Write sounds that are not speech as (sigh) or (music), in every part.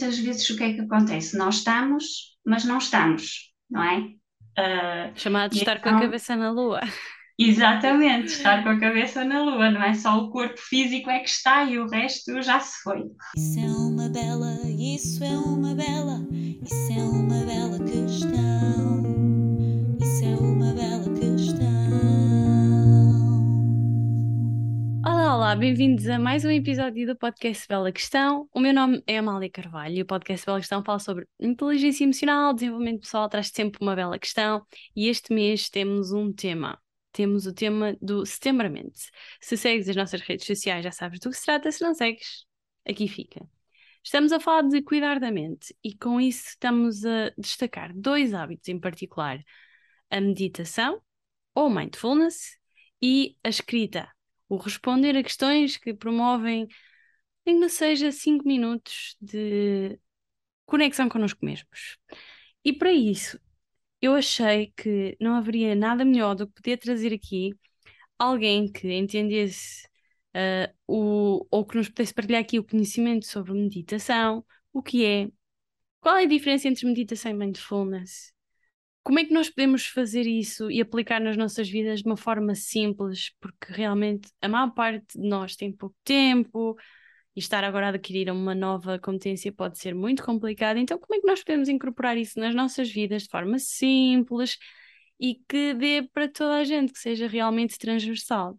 muitas vezes o que é que acontece? Nós estamos, mas não estamos, não é? Uh, Chamado de estar então, com a então cabeça na lua. (laughs) Exatamente, estar com a cabeça na lua, não é só o corpo físico é que está e o resto já se foi. Isso é uma bela, isso é uma bela, isso é uma Olá, bem-vindos a mais um episódio do podcast Bela Questão. O meu nome é Amália Carvalho e o podcast Bela Questão fala sobre inteligência emocional, desenvolvimento pessoal, traz sempre uma bela questão e este mês temos um tema temos o tema do Setembramento. Se segues as nossas redes sociais, já sabes do que se trata. Se não segues, aqui fica. Estamos a falar de cuidar da mente e com isso estamos a destacar dois hábitos em particular: a meditação ou mindfulness e a escrita, o responder a questões que promovem, nem que seja 5 minutos de conexão connosco mesmos. E para isso, eu achei que não haveria nada melhor do que poder trazer aqui alguém que entendesse uh, o, ou que nos pudesse partilhar aqui o conhecimento sobre meditação, o que é, qual é a diferença entre meditação e mindfulness, como é que nós podemos fazer isso e aplicar nas nossas vidas de uma forma simples, porque realmente a maior parte de nós tem pouco tempo, e estar agora a adquirir uma nova competência pode ser muito complicado. Então, como é que nós podemos incorporar isso nas nossas vidas de forma simples e que dê para toda a gente, que seja realmente transversal?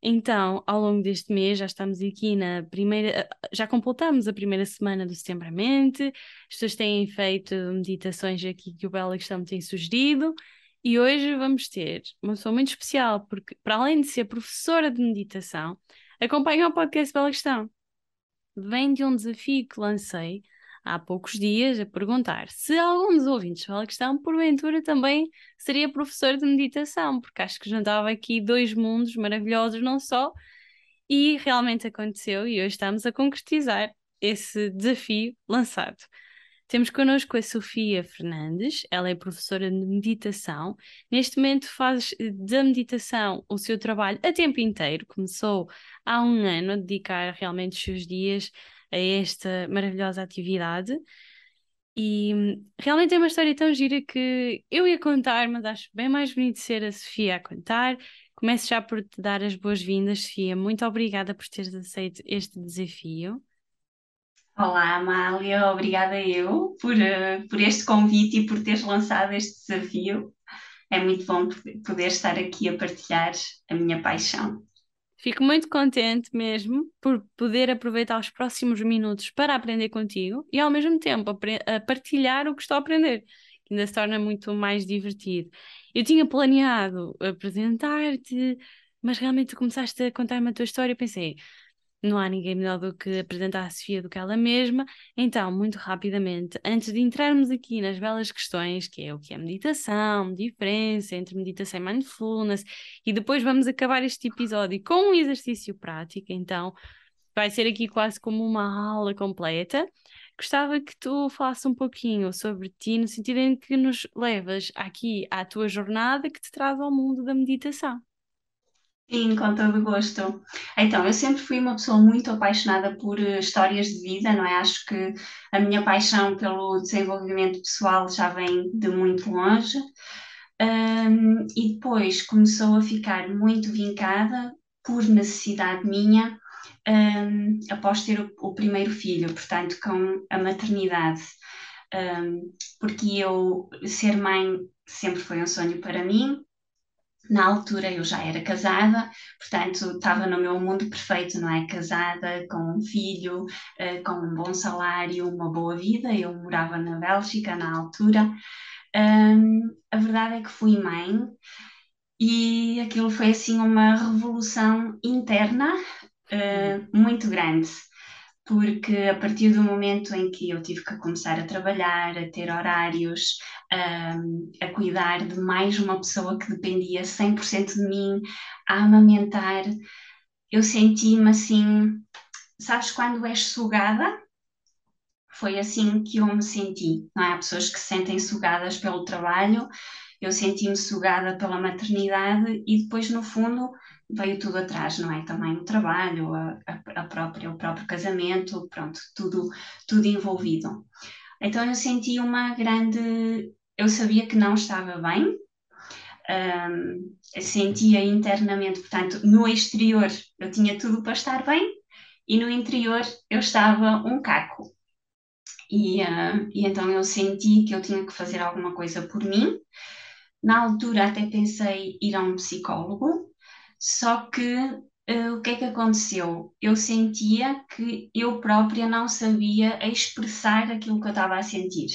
Então, ao longo deste mês, já estamos aqui na primeira, já completamos a primeira semana do Setembro Mente, as pessoas têm feito meditações aqui que o Bela Questão tem sugerido, e hoje vamos ter uma pessoa muito especial, porque para além de ser professora de meditação, acompanha o podcast Bela Questão vem de um desafio que lancei há poucos dias a perguntar se algum dos ouvintes da questão, porventura, também seria professor de meditação, porque acho que juntava aqui dois mundos maravilhosos, não só, e realmente aconteceu, e hoje estamos a concretizar esse desafio lançado. Temos connosco a Sofia Fernandes, ela é professora de meditação. Neste momento faz eh, da meditação o seu trabalho a tempo inteiro. Começou há um ano a dedicar realmente os seus dias a esta maravilhosa atividade. E hum, realmente é uma história tão gira que eu ia contar, mas acho bem mais bonito ser a Sofia a contar. Começo já por te dar as boas-vindas, Sofia. Muito obrigada por teres aceito este desafio. Olá, Amália, obrigada eu por, uh, por este convite e por teres lançado este desafio. É muito bom poder estar aqui a partilhar a minha paixão. Fico muito contente mesmo por poder aproveitar os próximos minutos para aprender contigo e ao mesmo tempo a, partilhar o que estou a aprender, que ainda se torna muito mais divertido. Eu tinha planeado apresentar-te, mas realmente tu começaste a contar-me a tua história e pensei, não há ninguém melhor do que apresentar a Sofia do que ela mesma. Então, muito rapidamente, antes de entrarmos aqui nas belas questões, que é o que é meditação, diferença entre meditação e mindfulness, e depois vamos acabar este episódio com um exercício prático, então vai ser aqui quase como uma aula completa. Gostava que tu falasses um pouquinho sobre ti, no sentido em que nos levas aqui à tua jornada que te traz ao mundo da meditação. Sim, com todo gosto. Então, eu sempre fui uma pessoa muito apaixonada por uh, histórias de vida, não é? Acho que a minha paixão pelo desenvolvimento pessoal já vem de muito longe. E depois começou a ficar muito vincada por necessidade minha, após ter o, o, primeiro filho, portanto, com a maternidade. Porque eu ser mãe sempre foi um sonho para mim, na altura eu já era casada, portanto estava no meu mundo perfeito, não é? Casada, com um filho, uh, com um bom salário, uma boa vida. Eu morava na Bélgica na altura. Um, a verdade é que fui mãe e aquilo foi assim uma revolução interna uh, muito grande porque a partir do momento em que eu tive que começar a trabalhar, a ter horários, um, a cuidar de mais uma pessoa que dependia 100% de mim, a amamentar, eu senti-me assim, sabes quando és sugada? Foi assim que eu me senti, não é? Há pessoas que se sentem sugadas pelo trabalho eu senti-me sugada pela maternidade e depois, no fundo, veio tudo atrás, não é? Também o trabalho, a, a, própria, o próprio casamento, pronto, tudo, tudo envolvido. Então eu senti uma grande. Eu sabia que não estava bem, um, sentia internamente, portanto, no exterior eu tinha tudo para estar bem e no interior eu estava um caco. E, uh, e então eu senti que eu tinha que fazer alguma coisa por mim. Na altura até pensei ir a um psicólogo, só que uh, o que é que aconteceu? Eu sentia que eu própria não sabia expressar aquilo que eu estava a sentir.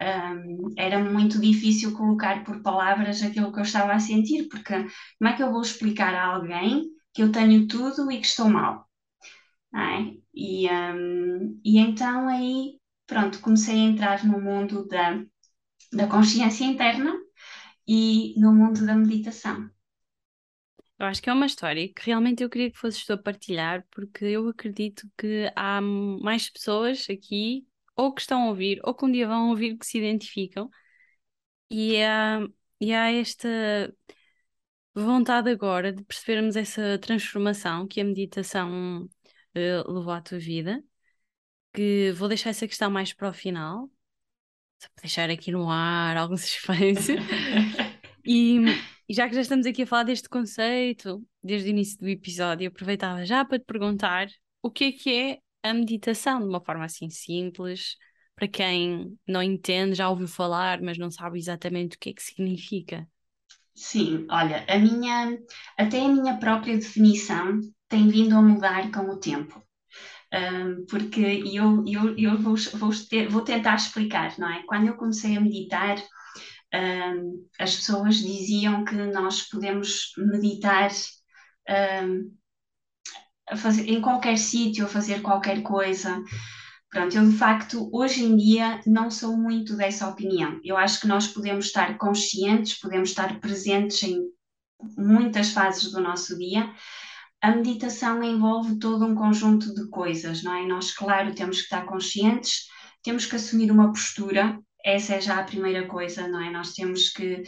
Um, era muito difícil colocar por palavras aquilo que eu estava a sentir, porque como é que eu vou explicar a alguém que eu tenho tudo e que estou mal? É? E, um, e então aí, pronto, comecei a entrar no mundo da, da consciência interna e no mundo da meditação. Eu acho que é uma história que realmente eu queria que fosses tu a partilhar, porque eu acredito que há mais pessoas aqui, ou que estão a ouvir, ou que um dia vão ouvir, que se identificam, e há, e há esta vontade agora de percebermos essa transformação que a meditação uh, levou à tua vida, que vou deixar essa questão mais para o final, só para deixar aqui no ar algum (laughs) suspense. e e já que já estamos aqui a falar deste conceito, desde o início do episódio, aproveitava já para te perguntar o que é que é a meditação, de uma forma assim simples, para quem não entende, já ouviu falar, mas não sabe exatamente o que é que significa. Sim, olha, a minha, até a minha própria definição tem vindo a mudar com o tempo. Um, porque eu, eu, eu vou, vou, ter, vou tentar explicar, não é? Quando eu comecei a meditar, um, as pessoas diziam que nós podemos meditar um, fazer, em qualquer sítio, a fazer qualquer coisa. Pronto, eu de facto hoje em dia não sou muito dessa opinião. Eu acho que nós podemos estar conscientes, podemos estar presentes em muitas fases do nosso dia. A meditação envolve todo um conjunto de coisas, não é? Nós, claro, temos que estar conscientes, temos que assumir uma postura, essa é já a primeira coisa, não é? Nós temos que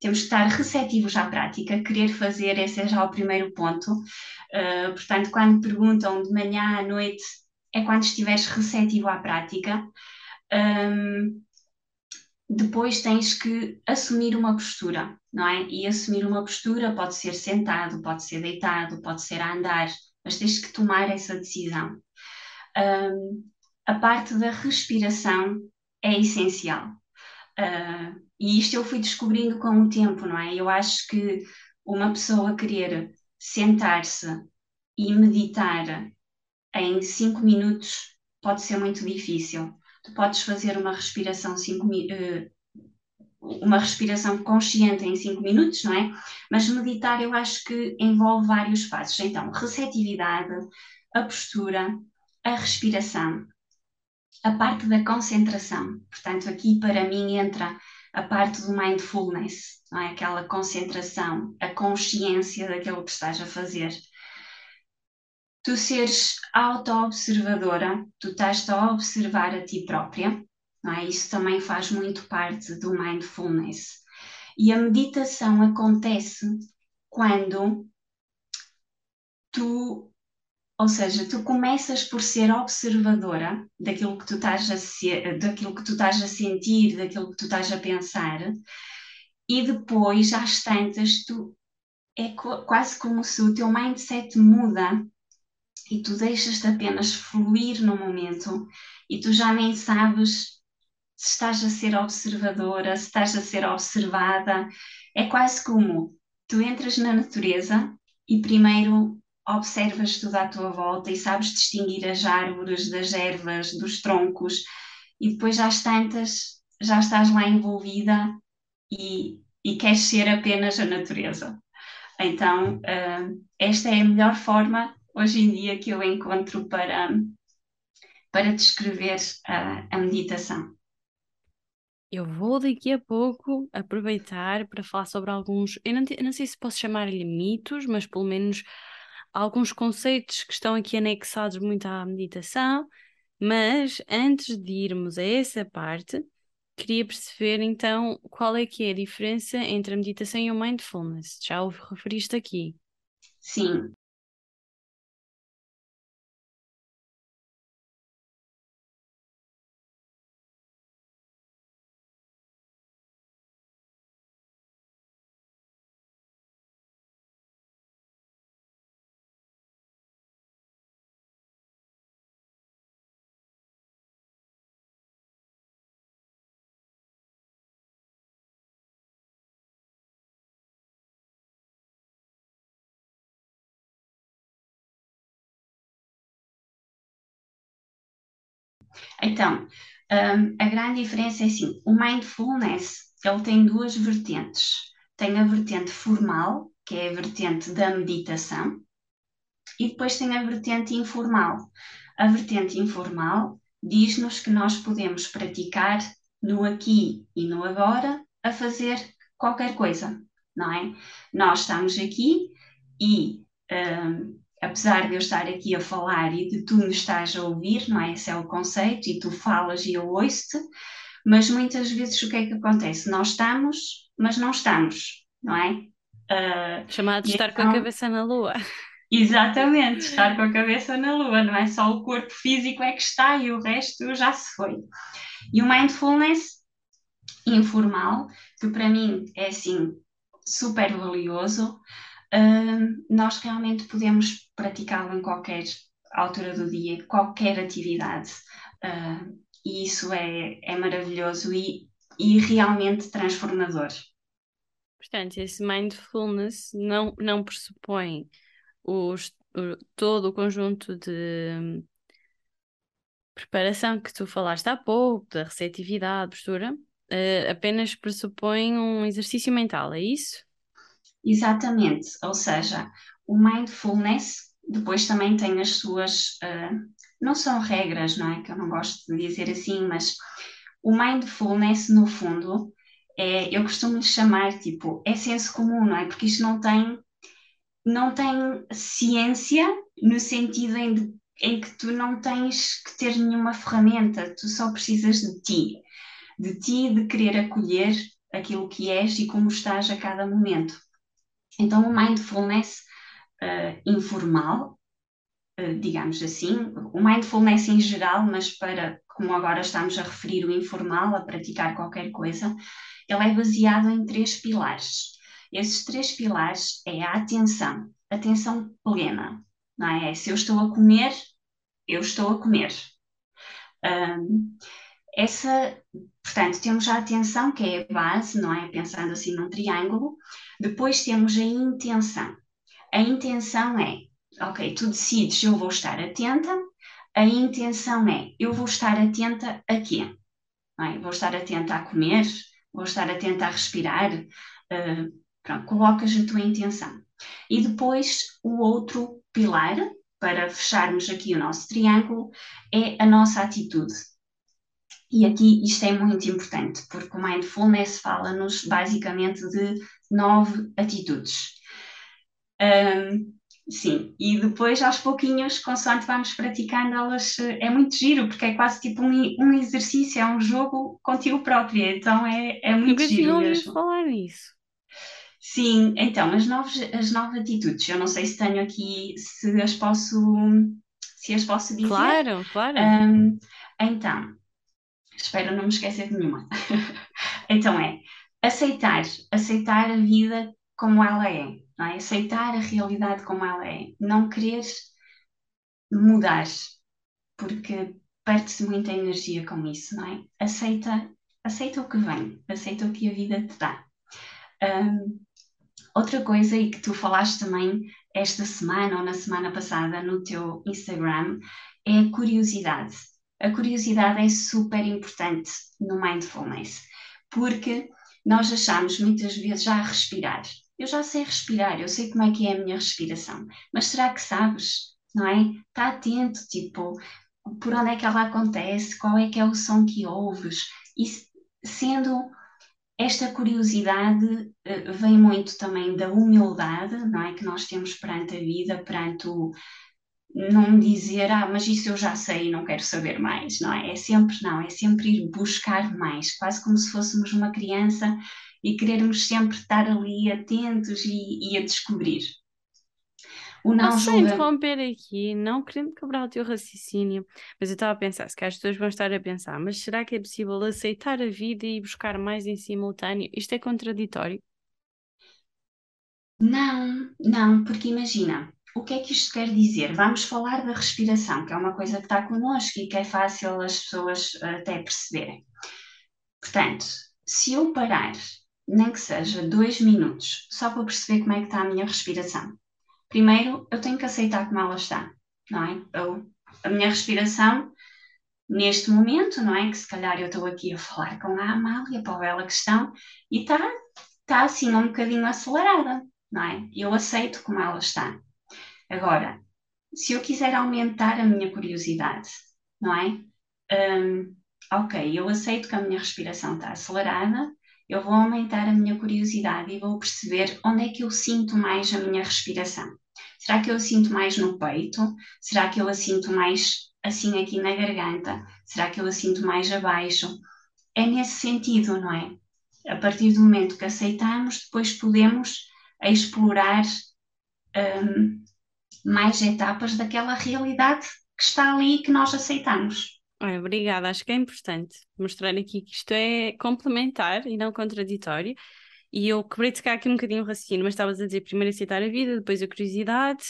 temos que estar receptivos à prática, querer fazer, esse é já o primeiro ponto. Uh, portanto, quando perguntam de manhã à noite, é quando estiveres receptivo à prática. Um, depois tens que assumir uma postura, não é? E assumir uma postura pode ser sentado, pode ser deitado, pode ser a andar, mas tens que tomar essa decisão. Um, a parte da respiração é essencial. Uh, e isto eu fui descobrindo com o tempo, não é? Eu acho que uma pessoa querer sentar-se e meditar em cinco minutos pode ser muito difícil. Tu podes fazer uma respiração cinco, uh, uma respiração consciente em cinco minutos, não é? Mas meditar eu acho que envolve vários passos. Então, receptividade, a postura, a respiração, a parte da concentração. Portanto, aqui para mim entra a parte do mindfulness, não é? aquela concentração, a consciência daquilo que estás a fazer. Tu seres auto-observadora, tu estás a observar a ti própria, não é? isso também faz muito parte do mindfulness. E a meditação acontece quando tu ou seja, tu começas por ser observadora daquilo que tu estás a ser, daquilo que tu estás a sentir, daquilo que tu estás a pensar, e depois, às tantas, tu é quase como se o teu mindset muda e tu deixas-te apenas fluir no momento e tu já nem sabes se estás a ser observadora, se estás a ser observada. É quase como tu entras na natureza e primeiro observas tudo à tua volta e sabes distinguir as árvores das ervas, dos troncos, e depois já tantas, já estás lá envolvida e, e queres ser apenas a natureza. Então, uh, esta é a melhor forma hoje em dia que eu encontro para, para descrever uh, a meditação. Eu vou daqui a pouco aproveitar para falar sobre alguns, eu não, eu não sei se posso chamar-lhe mitos, mas pelo menos alguns conceitos que estão aqui anexados muito à meditação, mas antes de irmos a essa parte, queria perceber então qual é que é a diferença entre a meditação e o mindfulness. Já o referiste aqui. Sim, Então, um, a grande diferença é assim, o mindfulness, ele tem duas vertentes. Tem a vertente formal, que é a vertente da meditação, e depois tem a vertente informal. A vertente informal diz-nos que nós podemos praticar no aqui e no agora a fazer qualquer coisa, não é? Nós estamos aqui e um, apesar de eu estar aqui a falar e de tu me estás a ouvir, não é? Esse é o conceito, e tu falas e eu ouço-te, mas muitas vezes o que é que acontece? Nós estamos, mas não estamos, não é? Uh, Chamado de estar então, com a então cabeça na lua. (laughs) Exatamente, estar com a cabeça na lua, não é só o corpo físico é que está e o resto já se foi. E o mindfulness informal, que para mim é assim super valioso, nós realmente podemos praticá-lo em qualquer altura do dia, qualquer atividade. Uh, e isso é, é maravilhoso e, e realmente transformador. Portanto, esse mindfulness não, não pressupõe os, o, todo o conjunto de preparação que tu falaste há pouco, da receptividade, postura, uh, apenas pressupõe um exercício mental, é isso? Exatamente, ou seja, o mindfulness depois também tem as suas, uh, não são regras, não é? Que eu não gosto de dizer assim, mas o mindfulness, no fundo, é, eu costumo chamar tipo, é senso comum, não é? Porque isto não tem, não tem ciência no sentido em, em que tu não tens que ter nenhuma ferramenta, tu só precisas de ti, de ti, de querer acolher aquilo que és e como estás a cada momento. Então, o mindfulness uh, informal, uh, digamos assim, o mindfulness em geral, mas para, como agora estamos a referir o informal, a praticar qualquer coisa, ele é baseado em três pilares. Esses três pilares é a atenção, atenção plena, não é? Se eu estou a comer, eu estou a comer. Um, essa, portanto, temos a atenção, que é a base, não é? Pensando assim num triângulo. Depois temos a intenção. A intenção é, ok, tu decides, eu vou estar atenta. A intenção é, eu vou estar atenta a quê? É? Vou estar atenta a comer, vou estar atenta a respirar. Uh, pronto, colocas a tua intenção. E depois o outro pilar, para fecharmos aqui o nosso triângulo, é a nossa atitude. E aqui isto é muito importante, porque o mindfulness fala-nos basicamente de nove atitudes. Um, sim, e depois aos pouquinhos, consoante vamos praticando, elas é muito giro, porque é quase tipo um, um exercício, é um jogo contigo própria, então é, é muito Nunca giro mesmo. falar nisso. Sim, então, as nove, as nove atitudes, eu não sei se tenho aqui, se as posso, se as posso dizer. Claro, claro. Um, então, espero não me esquecer de nenhuma. (laughs) então é aceitar, aceitar a vida como ela é, não é? Aceitar a realidade como ela é, não querer mudar, porque perde-se muita energia com isso, não é? Aceita, aceita o que vem, aceita o que a vida te dá. Um, outra coisa e que tu falaste também esta semana ou na semana passada no teu Instagram é a curiosidade a curiosidade é super importante no mindfulness, porque nós achamos muitas vezes já a respirar. Eu já sei respirar, eu sei como é que é a minha respiração, mas será que sabes? Não é? Está atento, tipo, por onde é que ela acontece, qual é que é o som que ouves, e sendo esta curiosidade uh, vem muito também da humildade, não é? Que nós temos perante a vida, perante o, não dizer, ah, mas isso eu já sei e não quero saber mais, não é? É sempre, não, é sempre ir buscar mais, quase como se fôssemos uma criança e querermos sempre estar ali atentos e, e a descobrir. O não Posso julga... interromper aqui, não querendo quebrar o teu raciocínio, mas eu estava a pensar, se que as pessoas vão estar a pensar, mas será que é possível aceitar a vida e buscar mais em simultâneo? Isto é contraditório? Não, não, porque imagina, o que é que isto quer dizer? Vamos falar da respiração, que é uma coisa que está connosco e que é fácil as pessoas até perceberem. Portanto, se eu parar, nem que seja dois minutos, só para perceber como é que está a minha respiração, primeiro eu tenho que aceitar como ela está, não é? Eu, a minha respiração, neste momento, não é? Que se calhar eu estou aqui a falar com a Amália para a bela questão e está tá assim um bocadinho acelerada, não é? Eu aceito como ela está. Agora, se eu quiser aumentar a minha curiosidade, não é? Um, ok, eu aceito que a minha respiração está acelerada, eu vou aumentar a minha curiosidade e vou perceber onde é que eu sinto mais a minha respiração. Será que eu a sinto mais no peito? Será que eu a sinto mais assim aqui na garganta? Será que eu a sinto mais abaixo? É nesse sentido, não é? A partir do momento que aceitamos, depois podemos explorar um, mais etapas daquela realidade que está ali e que nós aceitamos. obrigada, acho que é importante mostrar aqui que isto é complementar e não contraditório. E eu quebrei-te cá aqui um bocadinho o raciocínio, mas estavas a dizer primeiro aceitar a vida, depois a curiosidade.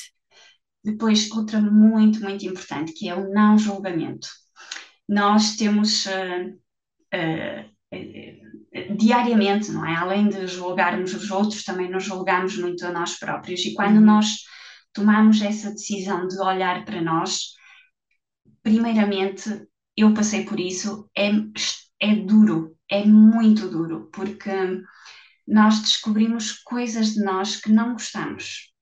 Depois, outra muito, muito importante, que é o não julgamento. Nós temos uh, uh, uh, diariamente, não é? Além de julgarmos os outros, também nos julgamos muito a nós próprios. E quando uhum. nós tomamos essa decisão de olhar para nós, primeiramente, eu passei por isso, é, é duro, é muito duro, porque nós descobrimos coisas de nós que não gostamos,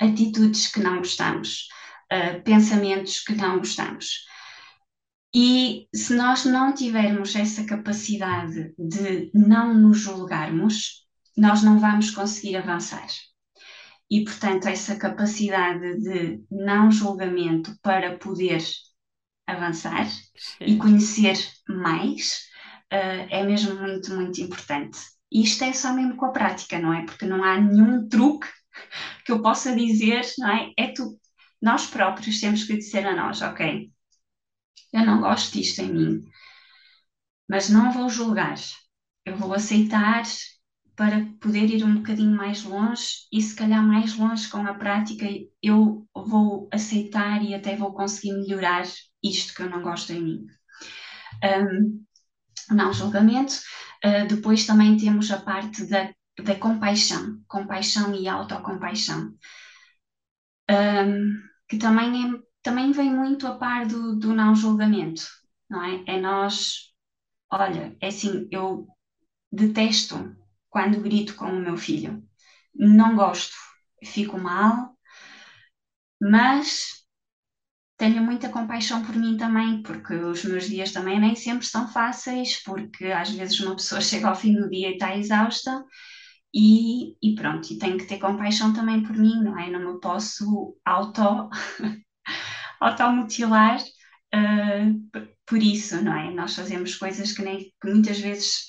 atitudes que não gostamos, uh, pensamentos que não gostamos. E se nós não tivermos essa capacidade de não nos julgarmos, nós não vamos conseguir avançar e, portanto, essa capacidade de não julgamento para poder avançar Sim. e conhecer mais uh, é mesmo muito, muito importante. E isto é só mesmo com a prática, não é? Porque não há nenhum truque (laughs) que eu possa dizer, não é? É tu, nós próprios temos que dizer a nós, ok, eu não gosto disto em mim, mas não vou julgar, eu vou aceitar para poder ir um bocadinho mais longe e se calhar mais longe com a prática eu vou aceitar e até vou conseguir melhorar isto que eu não gosto em mim. Um, não julgamento. Uh, depois também temos a parte da, da compaixão, compaixão e autocompaixão, um, que também, é, também vem muito a par do, do não julgamento, não é? É nós, olha, é assim, eu detesto quando grito com o meu filho. Não gosto, fico mal, mas tenho muita compaixão por mim também, porque os meus dias também nem sempre são fáceis, porque às vezes uma pessoa (laughs) chega ao fim do dia e está exausta. E, e pronto, e tenho que ter compaixão também por mim, não é? Não me posso auto, (laughs) automutilar uh, por isso, não é? Nós fazemos coisas que, nem, que muitas vezes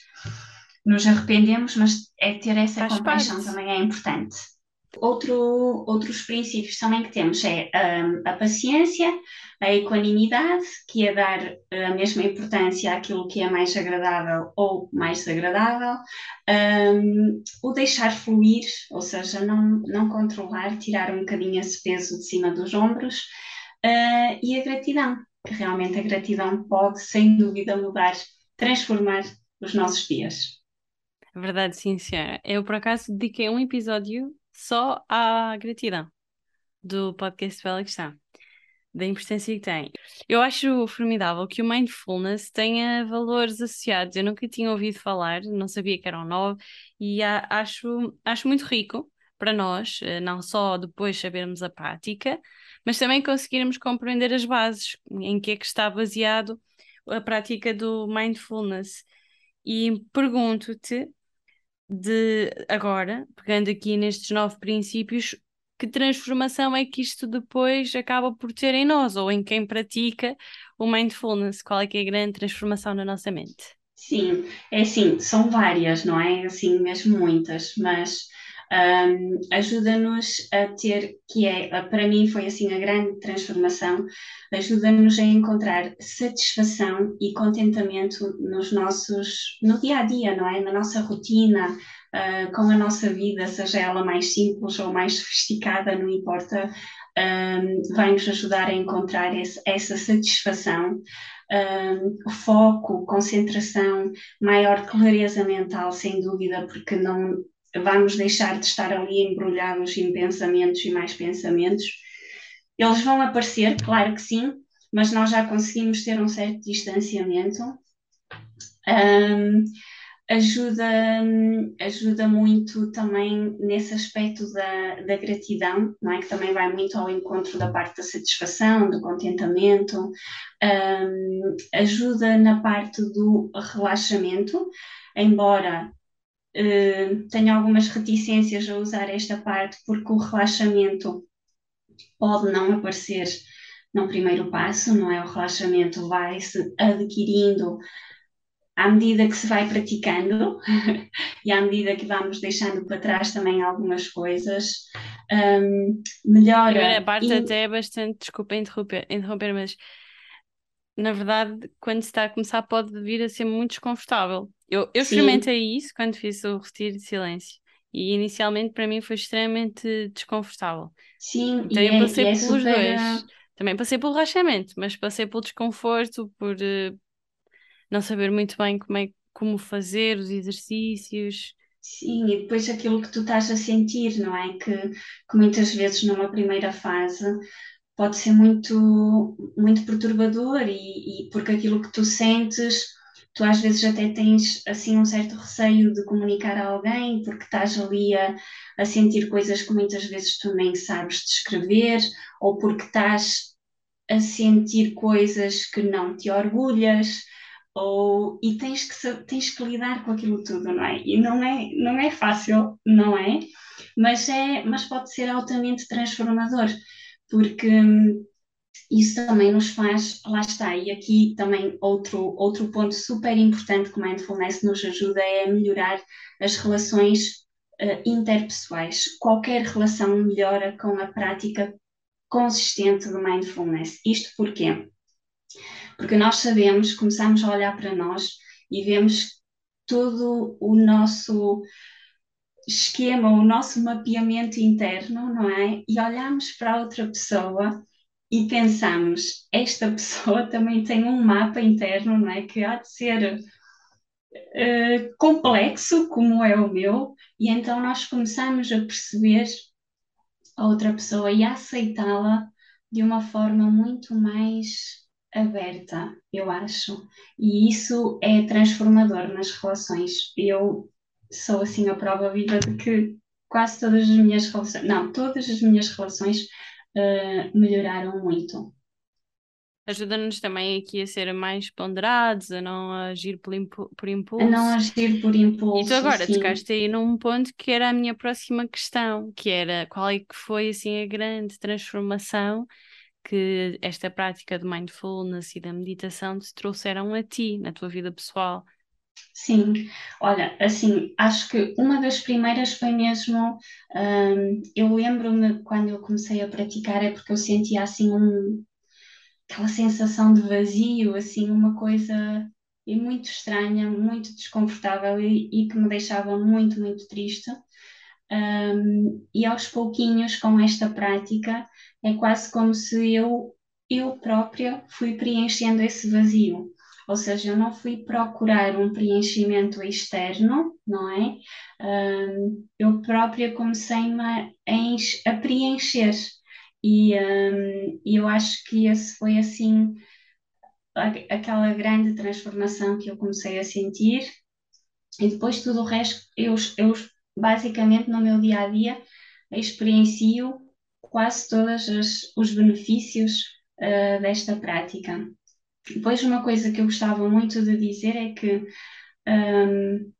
nos arrependemos, mas é ter essa Faz compaixão parte. também é importante. Outro, outros princípios também que temos é um, a paciência, a equanimidade, que é dar a mesma importância àquilo que é mais agradável ou mais desagradável, um, o deixar fluir, ou seja, não, não controlar, tirar um bocadinho esse peso de cima dos ombros, uh, e a gratidão, que realmente a gratidão pode, sem dúvida, mudar, transformar os nossos dias. Verdade, sim, senhora. Eu, por acaso, dediquei um episódio só à gratidão do podcast Bela Questão, da importância que tem. Eu acho formidável que o mindfulness tenha valores associados. Eu nunca tinha ouvido falar, não sabia que eram novos, e acho, acho muito rico para nós, eh, não só depois sabermos a prática, mas também conseguirmos compreender as bases, em que é que está baseado a prática do mindfulness. E pergunto-te de agora, pegando aqui nestes nove princípios, que transformação é que isto depois acaba por ter em nós ou em quem pratica o mindfulness? Qual é que é a grande transformação na nossa mente? Sim, é assim, são várias, não é? Assim, mesmo muitas, mas um, ajuda-nos a ter, que é, para mim foi assim a grande transformação, ajuda-nos a encontrar satisfação e contentamento nos nossos, no dia a dia, não é? Na nossa rotina, uh, com a nossa vida, seja ela mais simples ou mais sofisticada, não importa, um, vai-nos ajudar a encontrar esse, essa satisfação. Um, foco, concentração, maior clareza mental, sem dúvida, porque não vamos deixar de estar ali embrulhados em pensamentos e mais pensamentos. Eles vão aparecer, claro que sim, mas nós já conseguimos ter um certo distanciamento. Um, ajuda, ajuda muito também nesse aspecto da, da gratidão, não é? que também vai muito ao encontro da parte da satisfação, do contentamento, um, ajuda na parte do relaxamento, embora uh, tenho algumas reticências a usar esta parte, porque o relaxamento pode não aparecer no primeiro passo, não é? O relaxamento vai-se adquirindo à medida que se vai praticando (laughs) e à medida que vamos deixando para trás também algumas coisas, um, melhora. A primeira parte e... até é bastante, desculpa interromper, interromper, mas na verdade, quando se está a começar, pode vir a ser muito desconfortável. Eu, eu experimentei isso quando fiz o retiro de silêncio. E inicialmente para mim foi extremamente desconfortável. Sim, então eu é, passei é pelos super... dois. Também passei pelo relaxamento, mas passei pelo desconforto, por uh, não saber muito bem como é como fazer os exercícios. Sim, e depois aquilo que tu estás a sentir, não é? Que, que muitas vezes numa primeira fase pode ser muito, muito perturbador e, e porque aquilo que tu sentes, tu às vezes até tens assim um certo receio de comunicar a alguém porque estás ali a, a sentir coisas que muitas vezes tu nem sabes descrever ou porque estás a sentir coisas que não te orgulhas ou, e tens que, tens que lidar com aquilo tudo, não é? E não é, não é fácil, não é? Mas, é, mas pode ser altamente transformador porque hum, isso também nos faz, lá está, e aqui também outro, outro ponto super importante que Mindfulness nos ajuda é melhorar as relações uh, interpessoais. Qualquer relação melhora com a prática consistente de Mindfulness. Isto porquê? Porque nós sabemos, começamos a olhar para nós e vemos todo o nosso esquema, o nosso mapeamento interno, não é? E olhamos para outra pessoa e pensamos, esta pessoa (laughs) também tem um mapa interno, não é? Que há de ser uh, complexo, como é o meu, e então nós começamos a perceber a outra pessoa e a aceitá-la de uma forma muito mais aberta, eu acho. E isso é transformador nas relações. Eu sou assim a prova viva de que quase todas as minhas relações, não, todas as minhas relações uh, melhoraram muito. Ajuda-nos também aqui a ser mais ponderados, a não agir por, impu por impulso. A não agir por impulso. E tu agora sim. tocaste aí num ponto que era a minha próxima questão, que era qual é que foi assim a grande transformação que esta prática de mindfulness e da meditação te trouxeram a ti, na tua vida pessoal. Sim, olha, assim, acho que uma das primeiras foi mesmo, hum, eu lembro-me quando eu comecei a praticar, é porque eu sentia assim um, aquela sensação de vazio, assim, uma coisa muito estranha, muito desconfortável e, e, que me deixava muito, muito triste. Um, e aos pouquinhos, com esta prática, é quase como se eu, eu própria fui preenchendo esse vazio. Ou seja, eu não fui procurar um preenchimento externo, não é? Eu própria comecei-me a, a preencher. E um, eu acho que esse foi assim aquela grande transformação que eu comecei a sentir. E depois tudo o resto, eu, eu basicamente no meu dia a dia experiencio quase todos os benefícios uh, desta prática. Depois, uma coisa que eu gostava muito de dizer é que um,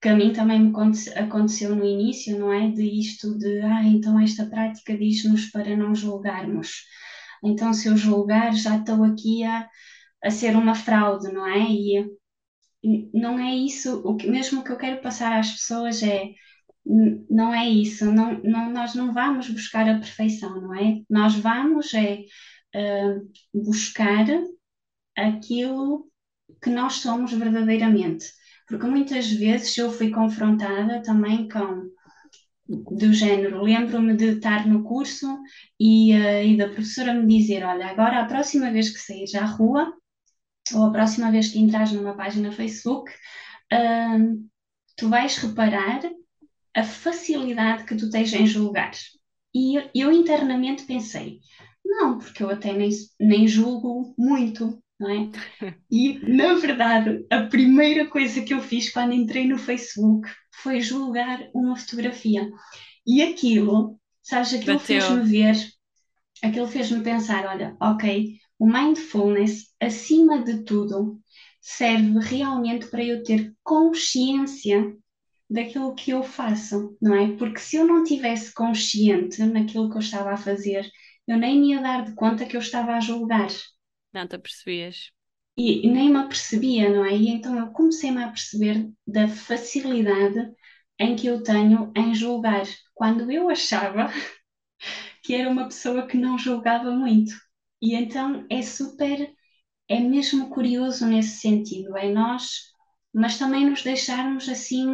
que a mim também me aconteceu no início, não é? De isto de, ah, então esta prática diz-nos para não julgarmos. Então, se eu julgar, já estou aqui a, a ser uma fraude, não é? E não é isso, o que, mesmo que eu quero passar às pessoas é não é isso, não, não, nós não vamos buscar a perfeição, não é? Nós vamos é uh, buscar aquilo que nós somos verdadeiramente. Porque muitas vezes eu fui confrontada também com do género, lembro-me de estar no curso e, uh, e da professora me dizer, olha, agora a próxima vez que saís à rua, ou a próxima vez que entras numa página Facebook, uh, tu vais reparar a facilidade que tu tens em julgar. E eu internamente pensei, não, porque eu até nem, nem julgo muito, não é? (laughs) E, na verdade, a primeira coisa que eu fiz quando entrei no Facebook foi julgar uma fotografia. E aquilo, sabes, aquilo fez-me ver, aquilo fez-me pensar, olha, ok, o mindfulness, acima de tudo, serve realmente para eu ter consciência daquilo que eu faço, não é? Porque se eu não tivesse consciente naquilo que eu estava a fazer, eu nem me ia dar de conta que eu estava a julgar. Não te apercebias. E nem me apercebia, não é? E então eu comecei-me a perceber da facilidade em que eu tenho em julgar, quando eu achava que era uma pessoa que não julgava muito. E então é super, é mesmo curioso nesse sentido, é nós, mas também nos deixarmos assim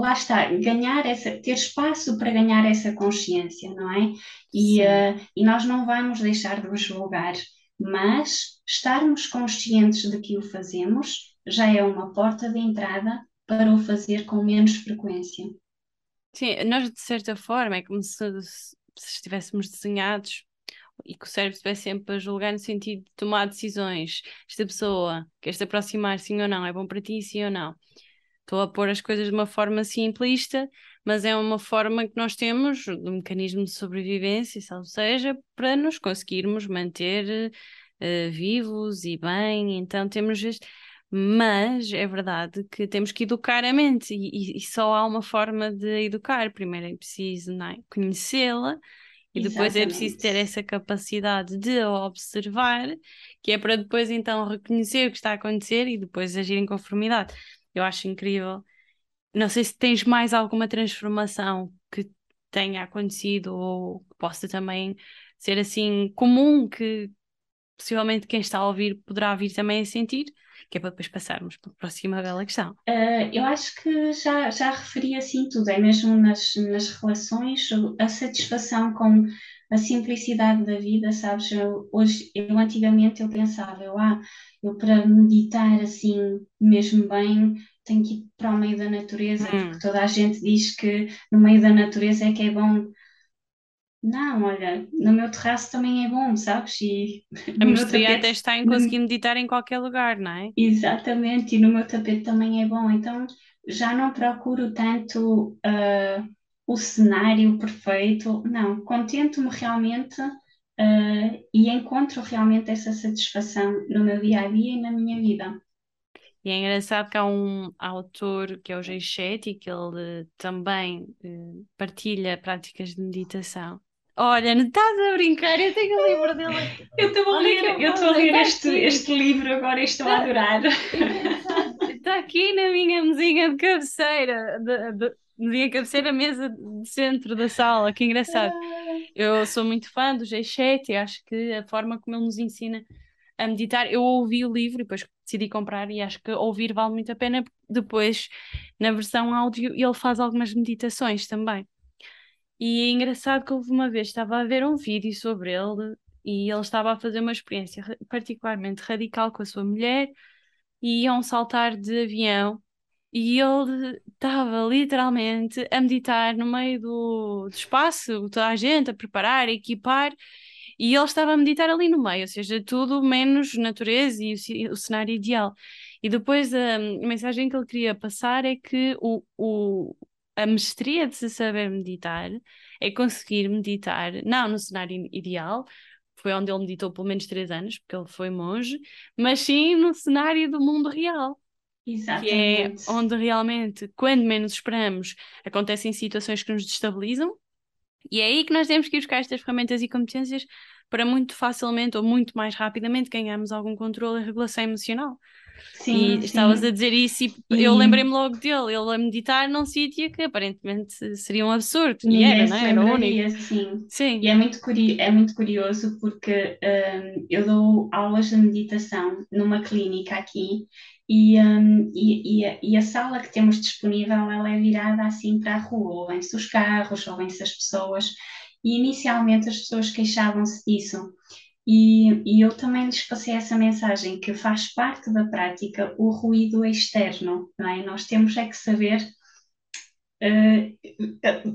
lá está, ganhar essa, ter espaço para ganhar essa consciência, não é? E, uh, e nós não vamos deixar de o julgar, mas estarmos conscientes de que o fazemos já é uma porta de entrada para o fazer com menos frequência. Sim, nós de certa forma é como se, se estivéssemos desenhados e que o cérebro estivesse sempre a julgar no sentido de tomar decisões. Esta pessoa quer se aproximar sim ou não, é bom para ti sim ou não. Estou a pôr as coisas de uma forma simplista, mas é uma forma que nós temos, um mecanismo de sobrevivência, ou seja, para nos conseguirmos manter uh, vivos e bem. Então temos este. Mas é verdade que temos que educar a mente e, e só há uma forma de educar. Primeiro é preciso é? conhecê-la e depois Exatamente. é preciso ter essa capacidade de observar, que é para depois então reconhecer o que está a acontecer e depois agir em conformidade. Eu acho incrível. Não sei se tens mais alguma transformação que tenha acontecido ou que possa também ser assim comum que possivelmente quem está a ouvir poderá vir também a sentir, que é para depois passarmos para a próxima bela questão. Uh, eu acho que já, já referi assim tudo, é mesmo nas, nas relações, a satisfação com a simplicidade da vida, sabes? Eu, hoje, eu antigamente eu pensava, eu, ah, eu para meditar assim mesmo bem tenho que ir para o meio da natureza, hum. porque toda a gente diz que no meio da natureza é que é bom. Não, olha, no meu terraço também é bom, sabes? E (laughs) a mestria até está em (laughs) conseguir meditar em qualquer lugar, não é? Exatamente, e no meu tapete também é bom. Então já não procuro tanto uh, o cenário perfeito, não, contento-me realmente uh, e encontro realmente essa satisfação no meu dia a dia e na minha vida. E é engraçado que há um autor que é o Jay Shetty, que ele também uh, partilha práticas de meditação. Olha, não estás a brincar, eu tenho o livro dele. Eu estou a ler, eu estou a ler este, este livro agora e estou a adorar. (laughs) Aqui na minha mesinha de cabeceira, de, de, mesinha cabeceira, mesa de centro da sala, que engraçado. Ah. Eu sou muito fã do Jay Shetty, acho que a forma como ele nos ensina a meditar, eu ouvi o livro e depois decidi comprar e acho que ouvir vale muito a pena. Depois, na versão áudio, ele faz algumas meditações também. E é engraçado que houve uma vez, estava a ver um vídeo sobre ele e ele estava a fazer uma experiência particularmente radical com a sua mulher e iam saltar de avião e ele estava literalmente a meditar no meio do, do espaço, toda a gente a preparar, a equipar, e ele estava a meditar ali no meio, ou seja, tudo menos natureza e o, o cenário ideal. E depois a, a, mensagem que ele queria passar é que o, o, a mestria de se saber meditar é conseguir meditar, não no cenário ideal, foi onde ele meditou pelo menos três anos, porque ele foi monge, mas sim no cenário do mundo real. que é Exatamente. onde realmente, quando menos esperamos, acontecem situações que nos destabilizam, e é aí que nós temos que ir buscar estas ferramentas e competências para muito facilmente ou muito mais rapidamente ganharmos algum controle e regulação emocional. Sim, E estavas a dizer isso e E eu lembrei-me logo dele, ele a meditar num sítio que aparentemente seria um absurdo, e ninguém era, não é? Era único. sim. Sim, E é muito, curi é muito curioso porque hum, eu dou aulas de meditação numa clínica aqui e, hum, e, e, a, e a sala que temos disponível ela é virada assim para a rua, ouvem-se os carros, ouvem-se as pessoas e inicialmente as pessoas queixavam-se disso. E, e eu também lhes passei essa mensagem que faz parte da prática o ruído externo, não é? Nós temos é que saber eh,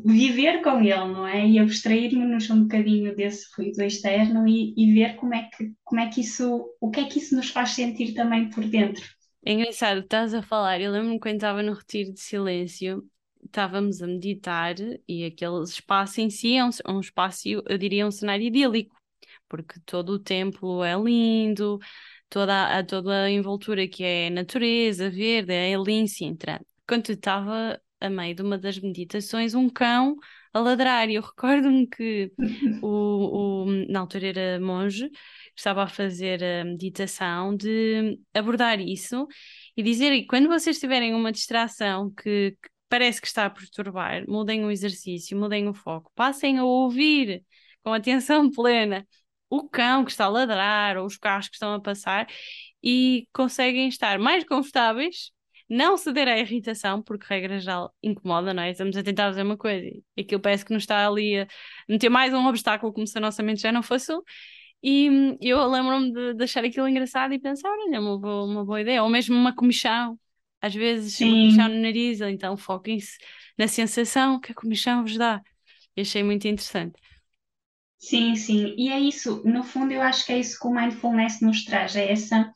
viver com ele, não é? E abstrair-nos um bocadinho desse ruído externo e, e ver como é que, como é que isso, o que é que isso nos faz sentir também por dentro. é engraçado, estás a falar. Eu lembro-me quando estava no retiro de silêncio, estávamos a meditar e aquele espaço em si é um, um espaço, eu diria, um cenário idílico, porque todo o templo é lindo, toda a, toda a envoltura que é natureza, verde, é em Sintra. Quando estava a meio de uma das meditações, um cão a ladrar, e eu (laughs) recordo-me que o, o, na altura era monge, estava a fazer a meditação de abordar isso e dizer, e quando vocês tiverem uma distração que, que parece que está a perturbar, mudem o exercício, mudem o foco, passem a ouvir com atenção (laughs) plena o cão que está a ladrar ou os carros que estão a passar e conseguem estar mais confortáveis, não ceder à irritação, porque regra geral incomoda, não é? Estamos a tentar fazer uma coisa e aquilo parece que nos está ali a meter mais um obstáculo como se a nossa mente já não fosse um. E eu lembro-me de, de achar aquilo engraçado e pensar, olha, é uma boa, uma boa ideia. Ou mesmo uma comichão. Às vezes uma comichão Sim, no nariz, então foquem-se na sensação que a comichão vos dá. E achei muito interessante. Sim, sim. E é isso, no fundo, eu acho que é isso que o mindfulness nos traz, é essa,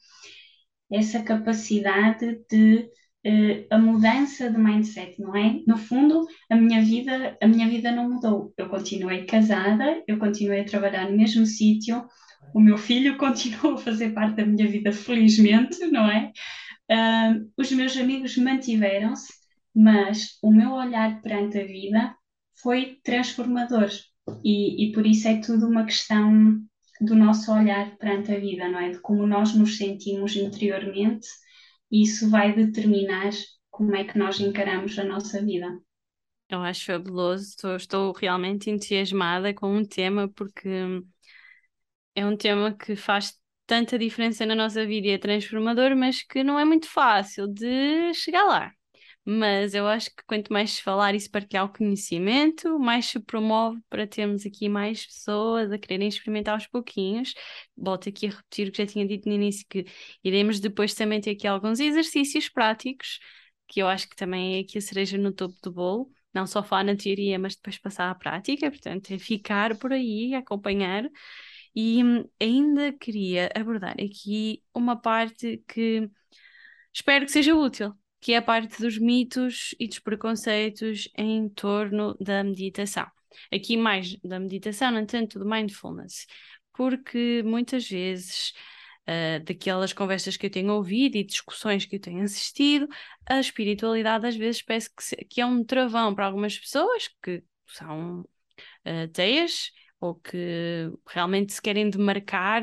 essa capacidade de eh, a mudança de mindset, não é? No fundo, a minha vida, a minha vida não mudou. Eu continuei casada, eu continuei a trabalhar no mesmo sítio, o meu filho (laughs) continuou a fazer parte da minha vida, felizmente, não é? Ah, os meus amigos mantiveram-se, mas o meu olhar perante a vida foi transformador. E, e por isso é tudo uma questão do nosso olhar perante a vida, não é? De como nós nos sentimos interiormente, e isso vai determinar como é que nós encaramos a nossa vida. Eu acho fabuloso, estou, estou realmente entusiasmada com um tema porque é um tema que faz tanta diferença na nossa vida e é transformador, mas que não é muito fácil de chegar lá. Mas eu acho que quanto mais se falar e se partilhar o conhecimento, mais se promove para termos aqui mais pessoas a quererem experimentar aos pouquinhos. Volto aqui a repetir o que já tinha dito no início, que iremos depois também ter aqui alguns exercícios práticos, que eu acho que também é aqui a cereja no topo do bolo. Não só falar na teoria, mas depois passar à prática, portanto, é ficar por aí, acompanhar. E hum, ainda queria abordar aqui uma parte que espero que seja útil, que é a parte dos mitos e dos preconceitos em torno da meditação. Aqui mais da meditação, não tanto do mindfulness, porque muitas vezes, uh, daquelas conversas que eu tenho ouvido e discussões que eu tenho assistido, a espiritualidade às vezes parece que, se, que é um travão para algumas pessoas que são uh, ou que realmente se querem demarcar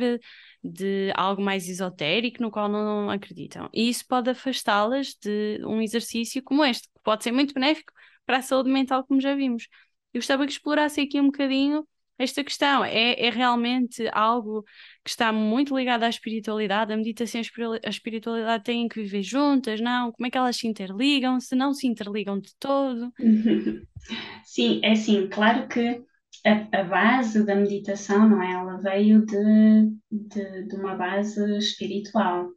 de algo mais esotérico no qual não acreditam. E isso pode afastá-las de um exercício como este, que pode ser muito benéfico para a saúde mental, como já vimos. Eu gostava que explorasse aqui um bocadinho esta questão. É, é realmente algo que está muito ligado à espiritualidade? A meditação e a espiritualidade têm que viver juntas? Não? Como é que elas se interligam? Se não se interligam de todo? Sim, é assim, claro que a, a, base da meditação, não é? Ela veio de, de, de uma base espiritual.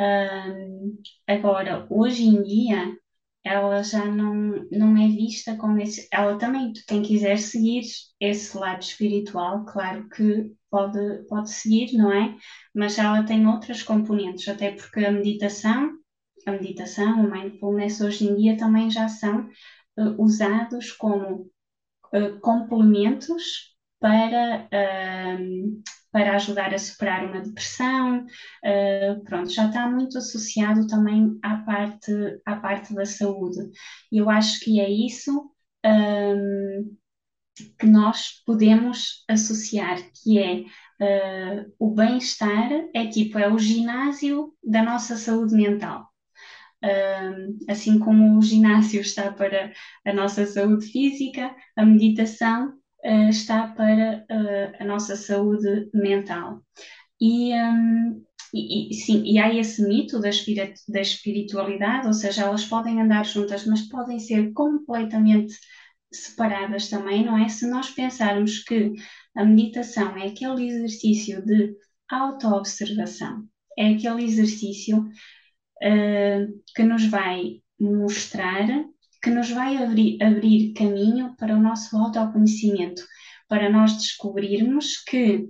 Um, agora, hoje em dia, ela já não, não é vista como esse. Ela também, quem quiser seguir esse lado espiritual, claro que pode, pode seguir, não é? Mas ela tem outras componentes, até porque a meditação, a meditação, o mindfulness hoje em dia também já são uh, usados como uh, complementos para, uh, para ajudar a superar uma depressão, uh, pronto, já está muito associado também à parte, à parte da saúde. E eu acho que é isso um, que nós podemos associar, que é uh, o bem-estar, é tipo, é o ginásio da nossa saúde mental. Assim como o ginásio está para a nossa saúde física, a meditação uh, está para uh, a nossa saúde mental. E, sim, e há esse mito da, da espiritualidade, ou seja, elas podem andar juntas, mas podem ser completamente separadas também, não é? Se nós pensarmos que a meditação é aquele exercício de autoobservação, é aquele exercício uh, que nos vai mostrar, que nos vai abrir, abrir caminho para o nosso autoconhecimento, para nós descobrirmos que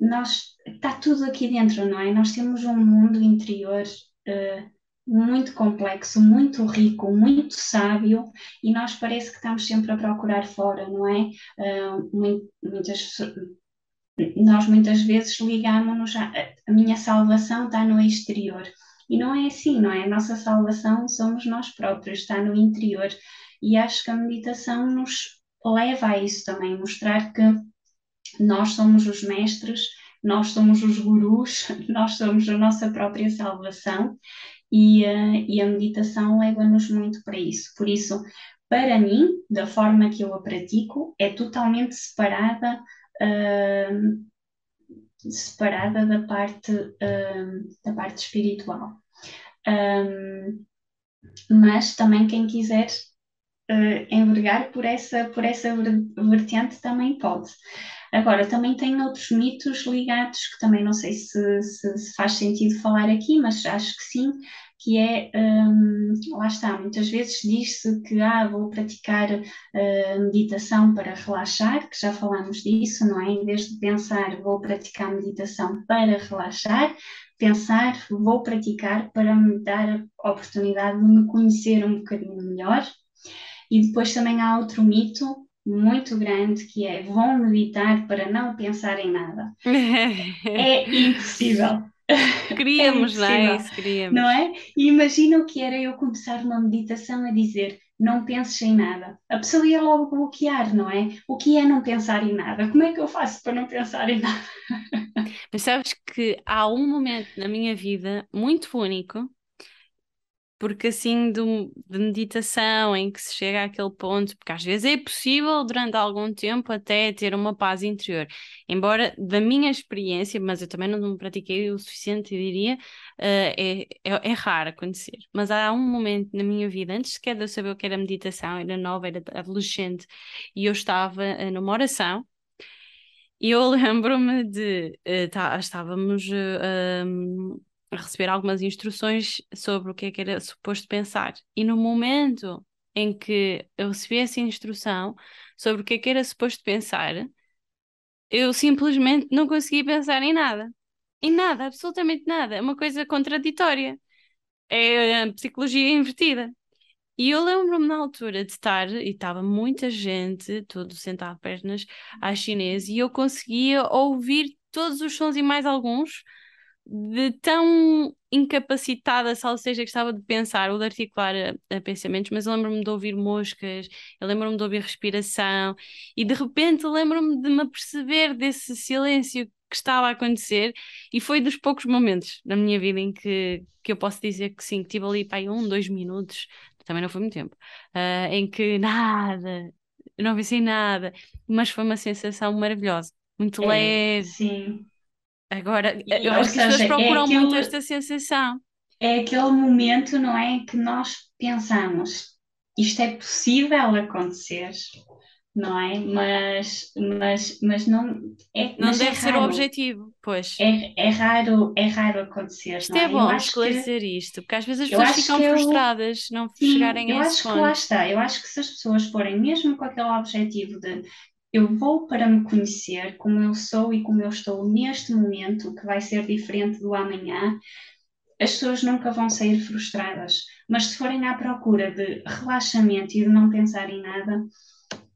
nós está tudo aqui dentro, não é? Nós temos um mundo interior uh, muito complexo, muito rico, muito sábio, e nós parece que estamos sempre a procurar fora, não é? Uh, muitas, nós muitas vezes ligamos-nos a, a minha salvação está no exterior. E não é assim, não é? A nossa salvação somos nós próprios, está no interior. E acho que a meditação nos leva a isso também, mostrar que nós somos os mestres, nós somos os gurus, (laughs) nós somos a nossa própria salvação e, uh, e a meditação leva-nos muito para isso. Por isso, para mim, da forma que eu a pratico, é totalmente separada, separada da parte, uh, da parte espiritual. Um, mas também quem quiser uh, envergar por essa, por essa vertente também pode. Agora, também tem outros mitos ligados, que também não sei se, se, se faz sentido falar aqui, mas acho que sim, que é, um, lá está, muitas vezes diz-se que ah, vou praticar uh, meditação para relaxar, que já falamos disso, não é? Em vez de pensar vou praticar meditação para relaxar, pensar vou praticar para me dar a oportunidade de me conhecer um bocadinho melhor. E depois também há outro mito muito grande que é vão meditar para não pensar em nada. (laughs) é impossível. (laughs) Queríamos, é não é? Isso queríamos. Não é? E imagina o que era eu começar uma meditação a dizer não penses em nada. A pessoa ia logo bloquear, não é? O que é não pensar em nada? Como é que eu faço para não pensar em nada? Mas sabes que há um momento na minha vida muito único porque assim de, de, meditação em que se chega àquele ponto, porque às vezes é possível durante algum tempo até ter uma paz interior. Embora da minha experiência, mas eu também não pratiquei o suficiente, eu diria, uh, é, é, é, raro acontecer. Mas há um momento na minha vida, antes sequer de eu saber o que era meditação, era nova, era adolescente, e eu estava uh, numa oração. E eu (laughs) lembro-me de. Uh, tá, estávamos a receber algumas instruções sobre o que é que era suposto pensar. E no momento em que eu recebi essa instrução sobre o que é que era suposto pensar, eu simplesmente não consegui pensar em nada. Em nada, absolutamente nada. É uma coisa contraditória. É a psicologia invertida. E eu lembro-me na altura de estar, e estava muita gente, todo sentado pernas à chinesa, e eu conseguia ouvir todos os sons e mais alguns de tão incapacitada, se seja, que estava de pensar ou de articular a, a pensamentos, mas eu lembro-me de ouvir moscas, eu lembro-me de ouvir respiração e de repente lembro-me de me aperceber desse silêncio que estava a acontecer e foi dos poucos momentos na minha vida em que, que eu posso dizer que sim, que tive ali para um, dois minutos, também não foi muito tempo, uh, em que nada, não pensei nada, mas foi uma sensação maravilhosa, muito é, leve. Sim Agora, e, eu acho que as pessoas é procuram é aquele, muito esta sensação. É aquele momento, não é? Que nós pensamos, isto é possível acontecer, não é? Mas, mas, mas não é Não mas deve é ser o objetivo, pois. É, é, raro, é raro acontecer. Isto é, é bom esclarecer que, isto, porque às vezes as pessoas ficam frustradas se não sim, chegarem a esse acho ponto. que lá está. Eu acho que se as pessoas forem mesmo com aquele objetivo de eu vou para me conhecer como eu sou e como eu estou neste momento, que vai ser diferente do amanhã, as pessoas nunca vão sair frustradas. Mas se forem à procura de relaxamento e de não pensar em nada,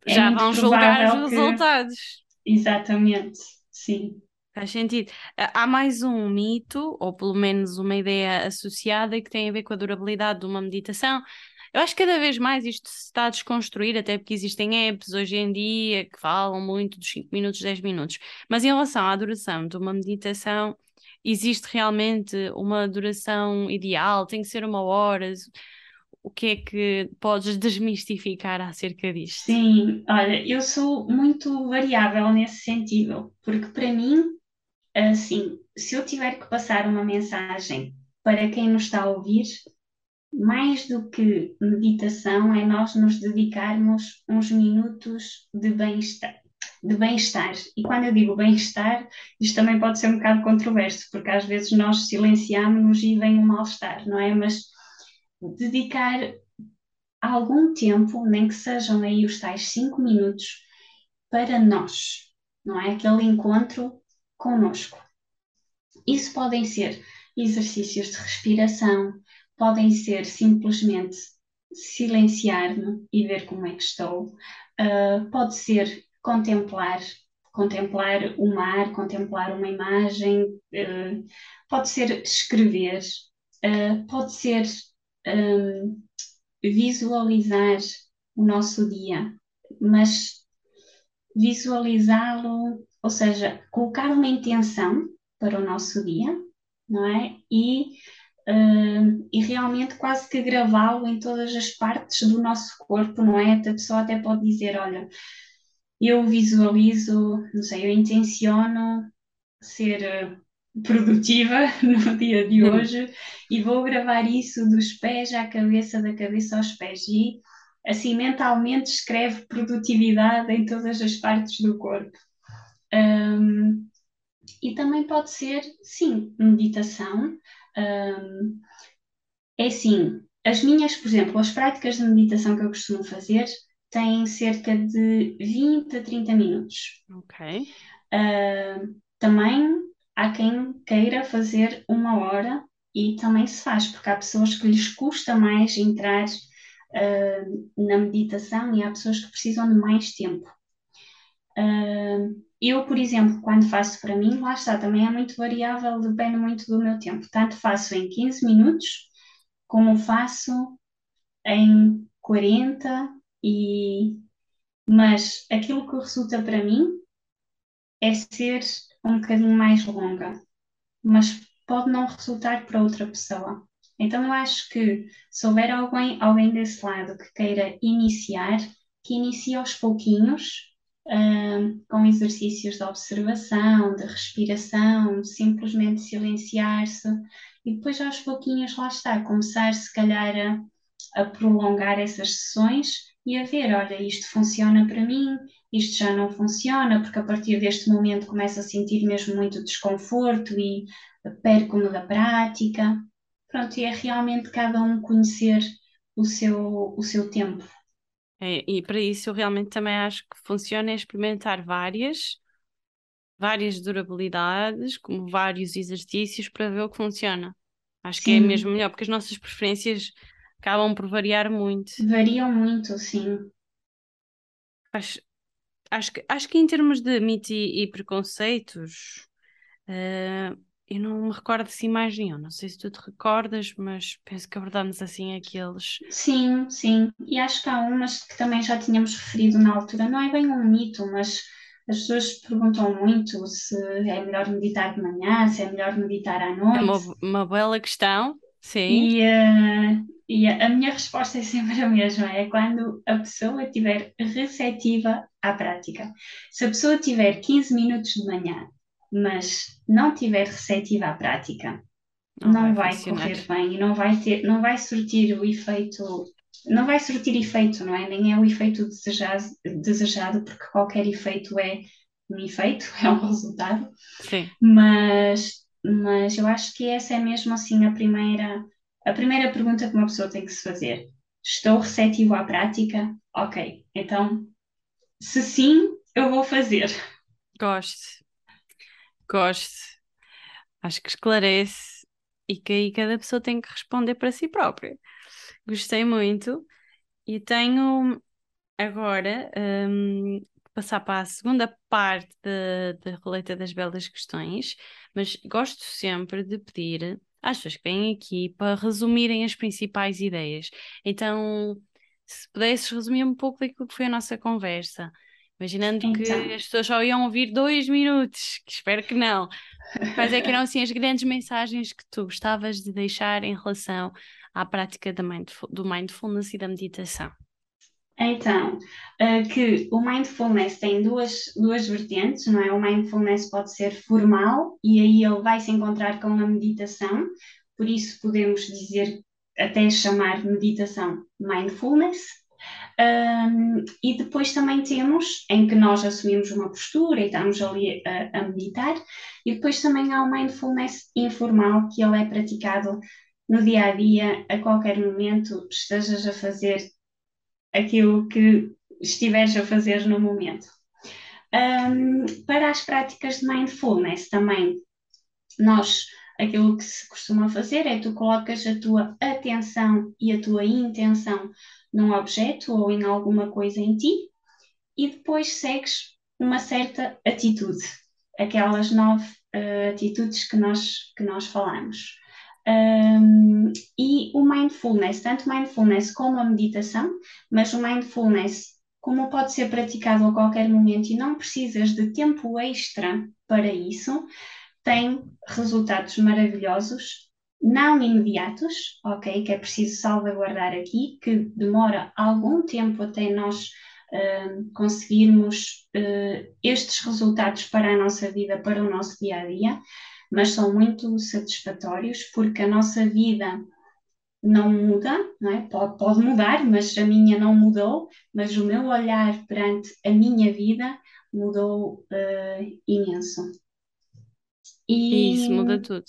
é já é vão julgar os que... resultados. Exatamente. Sim. Faz sentido. Há mais um mito, ou pelo menos uma ideia associada, que tem a ver com a durabilidade de uma meditação. Eu acho que cada vez mais isto se está a desconstruir, até porque existem apps hoje em dia que falam muito dos 5 minutos, 10 minutos. Mas em relação à duração de uma meditação, existe realmente uma duração ideal? Tem que ser uma hora? O que é que podes desmistificar acerca disto? Sim, olha, eu sou muito variável nesse sentido, porque para mim, assim, se eu tiver que passar uma mensagem para quem nos está a ouvir, mais do que meditação é nós nos dedicarmos uns minutos de bem-estar. De bem-estar. E quando eu digo bem-estar, isto também pode ser um bocado controverso, porque às vezes nós silenciamos-nos e vem um mal-estar, não é? Mas dedicar algum tempo, nem que sejam aí os tais cinco minutos, para nós, não é? Aquele encontro conosco. Isso podem ser exercícios de respiração, podem ser simplesmente silenciar-me e ver como é que estou, uh, pode ser contemplar, contemplar o mar, contemplar uma imagem, uh, pode ser escrever, uh, pode ser um, visualizar o nosso dia, mas visualizá-lo, ou seja, colocar uma intenção para o nosso dia, não é? E, uh, e realmente quase que gravá-lo em todas as partes do nosso corpo, não é? A pessoa até pode dizer, olha, eu visualizo, não sei, eu intenciono ser produtiva (laughs) no dia de hoje e vou gravar isso dos pés à cabeça, da cabeça aos pés. E assim mentalmente escreve produtividade em todas as partes do corpo. Um, e também pode ser, sim, meditação. Um, é assim, as minhas, por exemplo, as práticas de meditação que eu costumo fazer têm cerca de 20 a 30 minutos. Ok. Uh, também há quem queira fazer uma hora e também se faz, porque há pessoas que lhes custa mais entrar uh, na meditação e há pessoas que precisam de mais tempo. Uh, eu, por exemplo, quando faço para mim, lá está, também é muito variável, depende muito do meu tempo. Tanto faço em 15 minutos, como faço em 40 e mas aquilo que resulta para mim é ser um bocadinho mais longa, mas pode não resultar para outra pessoa. Então eu acho que se houver alguém, alguém desse lado que queira iniciar, que inicie aos pouquinhos, com exercícios de observação, de respiração, simplesmente silenciar-se e depois aos pouquinhos lá está, começar se calhar a, a prolongar essas sessões e a ver, olha, isto funciona para mim, isto já não funciona, porque a partir deste momento começo a sentir mesmo muito desconforto e perco-me da prática. Pronto, e é realmente cada um conhecer o seu, o seu tempo. É, e para isso eu realmente também acho que funciona é experimentar várias, várias durabilidades, como vários exercícios para ver o que funciona. Acho que é mesmo melhor, porque as nossas preferências acabam por variar muito. Variam muito, sim. Acho, acho, que, acho que em termos de mito e, e preconceitos, uh, eu não me recordo assim mais nenhum. Não sei se tu te recordas, mas penso que abordámos assim aqueles. Sim, sim. E acho que há umas que também já tínhamos referido na altura. Não é bem um mito, mas as pessoas perguntam muito se é melhor meditar de manhã, se é melhor meditar à noite. É uma, uma bela questão, sim. E, uh, e a minha resposta é sempre a mesma, é quando a pessoa estiver receptiva à prática. Se a pessoa tiver 15 minutos de manhã, mas não tiver receptiva à prática, não, não vai, vai correr bem e não vai ter, não vai surtir o efeito, não vai surtir efeito, não é? Nem é o efeito desejado, desejado porque qualquer efeito é um efeito, (laughs) é um resultado. Sim. Mas, mas eu acho que essa é mesmo assim a primeira a primeira pergunta que uma pessoa tem que se fazer: estou receptivo à prática? Ok, então, se sim, eu vou fazer. Gosto, gosto. Acho que esclarece e que aí cada pessoa tem que responder para si própria. Gostei muito e tenho agora, um, passar para a segunda parte da roleta das belas questões, mas gosto sempre de pedir às pessoas que vêm aqui para resumirem as principais ideias. Então, se pudesses resumir um pouco daquilo que foi a nossa conversa, imaginando que Então. as pessoas só iam ouvir dois minutos, que espero que não. Quais é que eram assim as grandes mensagens que tu gostavas de deixar em relação à prática mindful- do mindfulness e da meditação? Então, eh, que o mindfulness tem duas, duas vertentes, não é? O mindfulness pode ser formal e aí ele vai se encontrar com a meditação, por isso podemos dizer, até chamar meditação mindfulness. Um, e depois também temos em que nós assumimos uma postura e estamos ali a, a meditar, e depois também há o mindfulness informal, que ele é praticado no dia a dia, a qualquer momento, estejas a fazer aquilo que estiveres a fazer no momento. Um, para as práticas de mindfulness também, nós, aquilo que se costuma fazer é tu colocas a tua atenção e a tua intenção num objeto ou em alguma coisa em ti e depois segues uma certa atitude, aquelas nove uh, atitudes que nós, que nós falamos. Um, e o mindfulness, tanto mindfulness como a meditação, mas o mindfulness, como pode ser praticado a qualquer momento e não precisas de tempo extra para isso, tem resultados maravilhosos, não imediatos, ok? Que é preciso salvaguardar aqui, que demora algum tempo até nós uh, conseguirmos uh, estes resultados para a nossa vida, para o nosso dia a dia mas são muito satisfatórios porque a nossa vida não muda, não é? pode, mudar, mas a minha não mudou, mas o meu olhar perante a minha vida mudou uh, imenso. E isso muda tudo.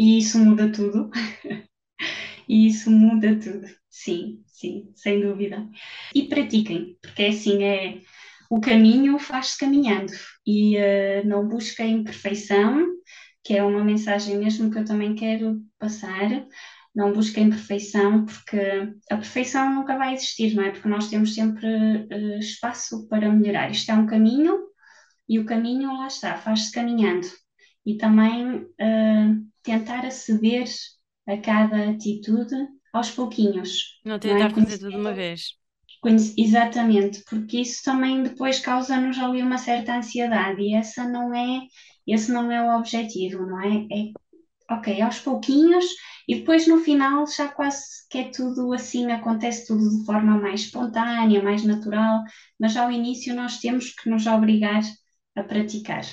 E isso muda tudo. (laughs) e isso muda tudo. Sim, sim, sem dúvida. E pratiquem, porque assim é o caminho faz-se caminhando e uh, não busquem perfeição, que é uma mensagem mesmo que eu também quero passar. Não busquem perfeição, porque a perfeição nunca vai existir, não é? Porque nós temos sempre uh, espaço para melhorar. Isto é um caminho e o caminho lá está, faz-se caminhando. E também uh, tentar aceder a cada atitude aos pouquinhos. Não tentar não é? fazer tudo de uma vez. Exatamente, porque isso também depois causa-nos ali uma certa ansiedade e essa não é, esse não é o objetivo, não é? É, ok, aos pouquinhos e depois no final já quase que é tudo assim, acontece tudo de forma mais espontânea, mais natural, mas ao início nós temos que nos obrigar a praticar.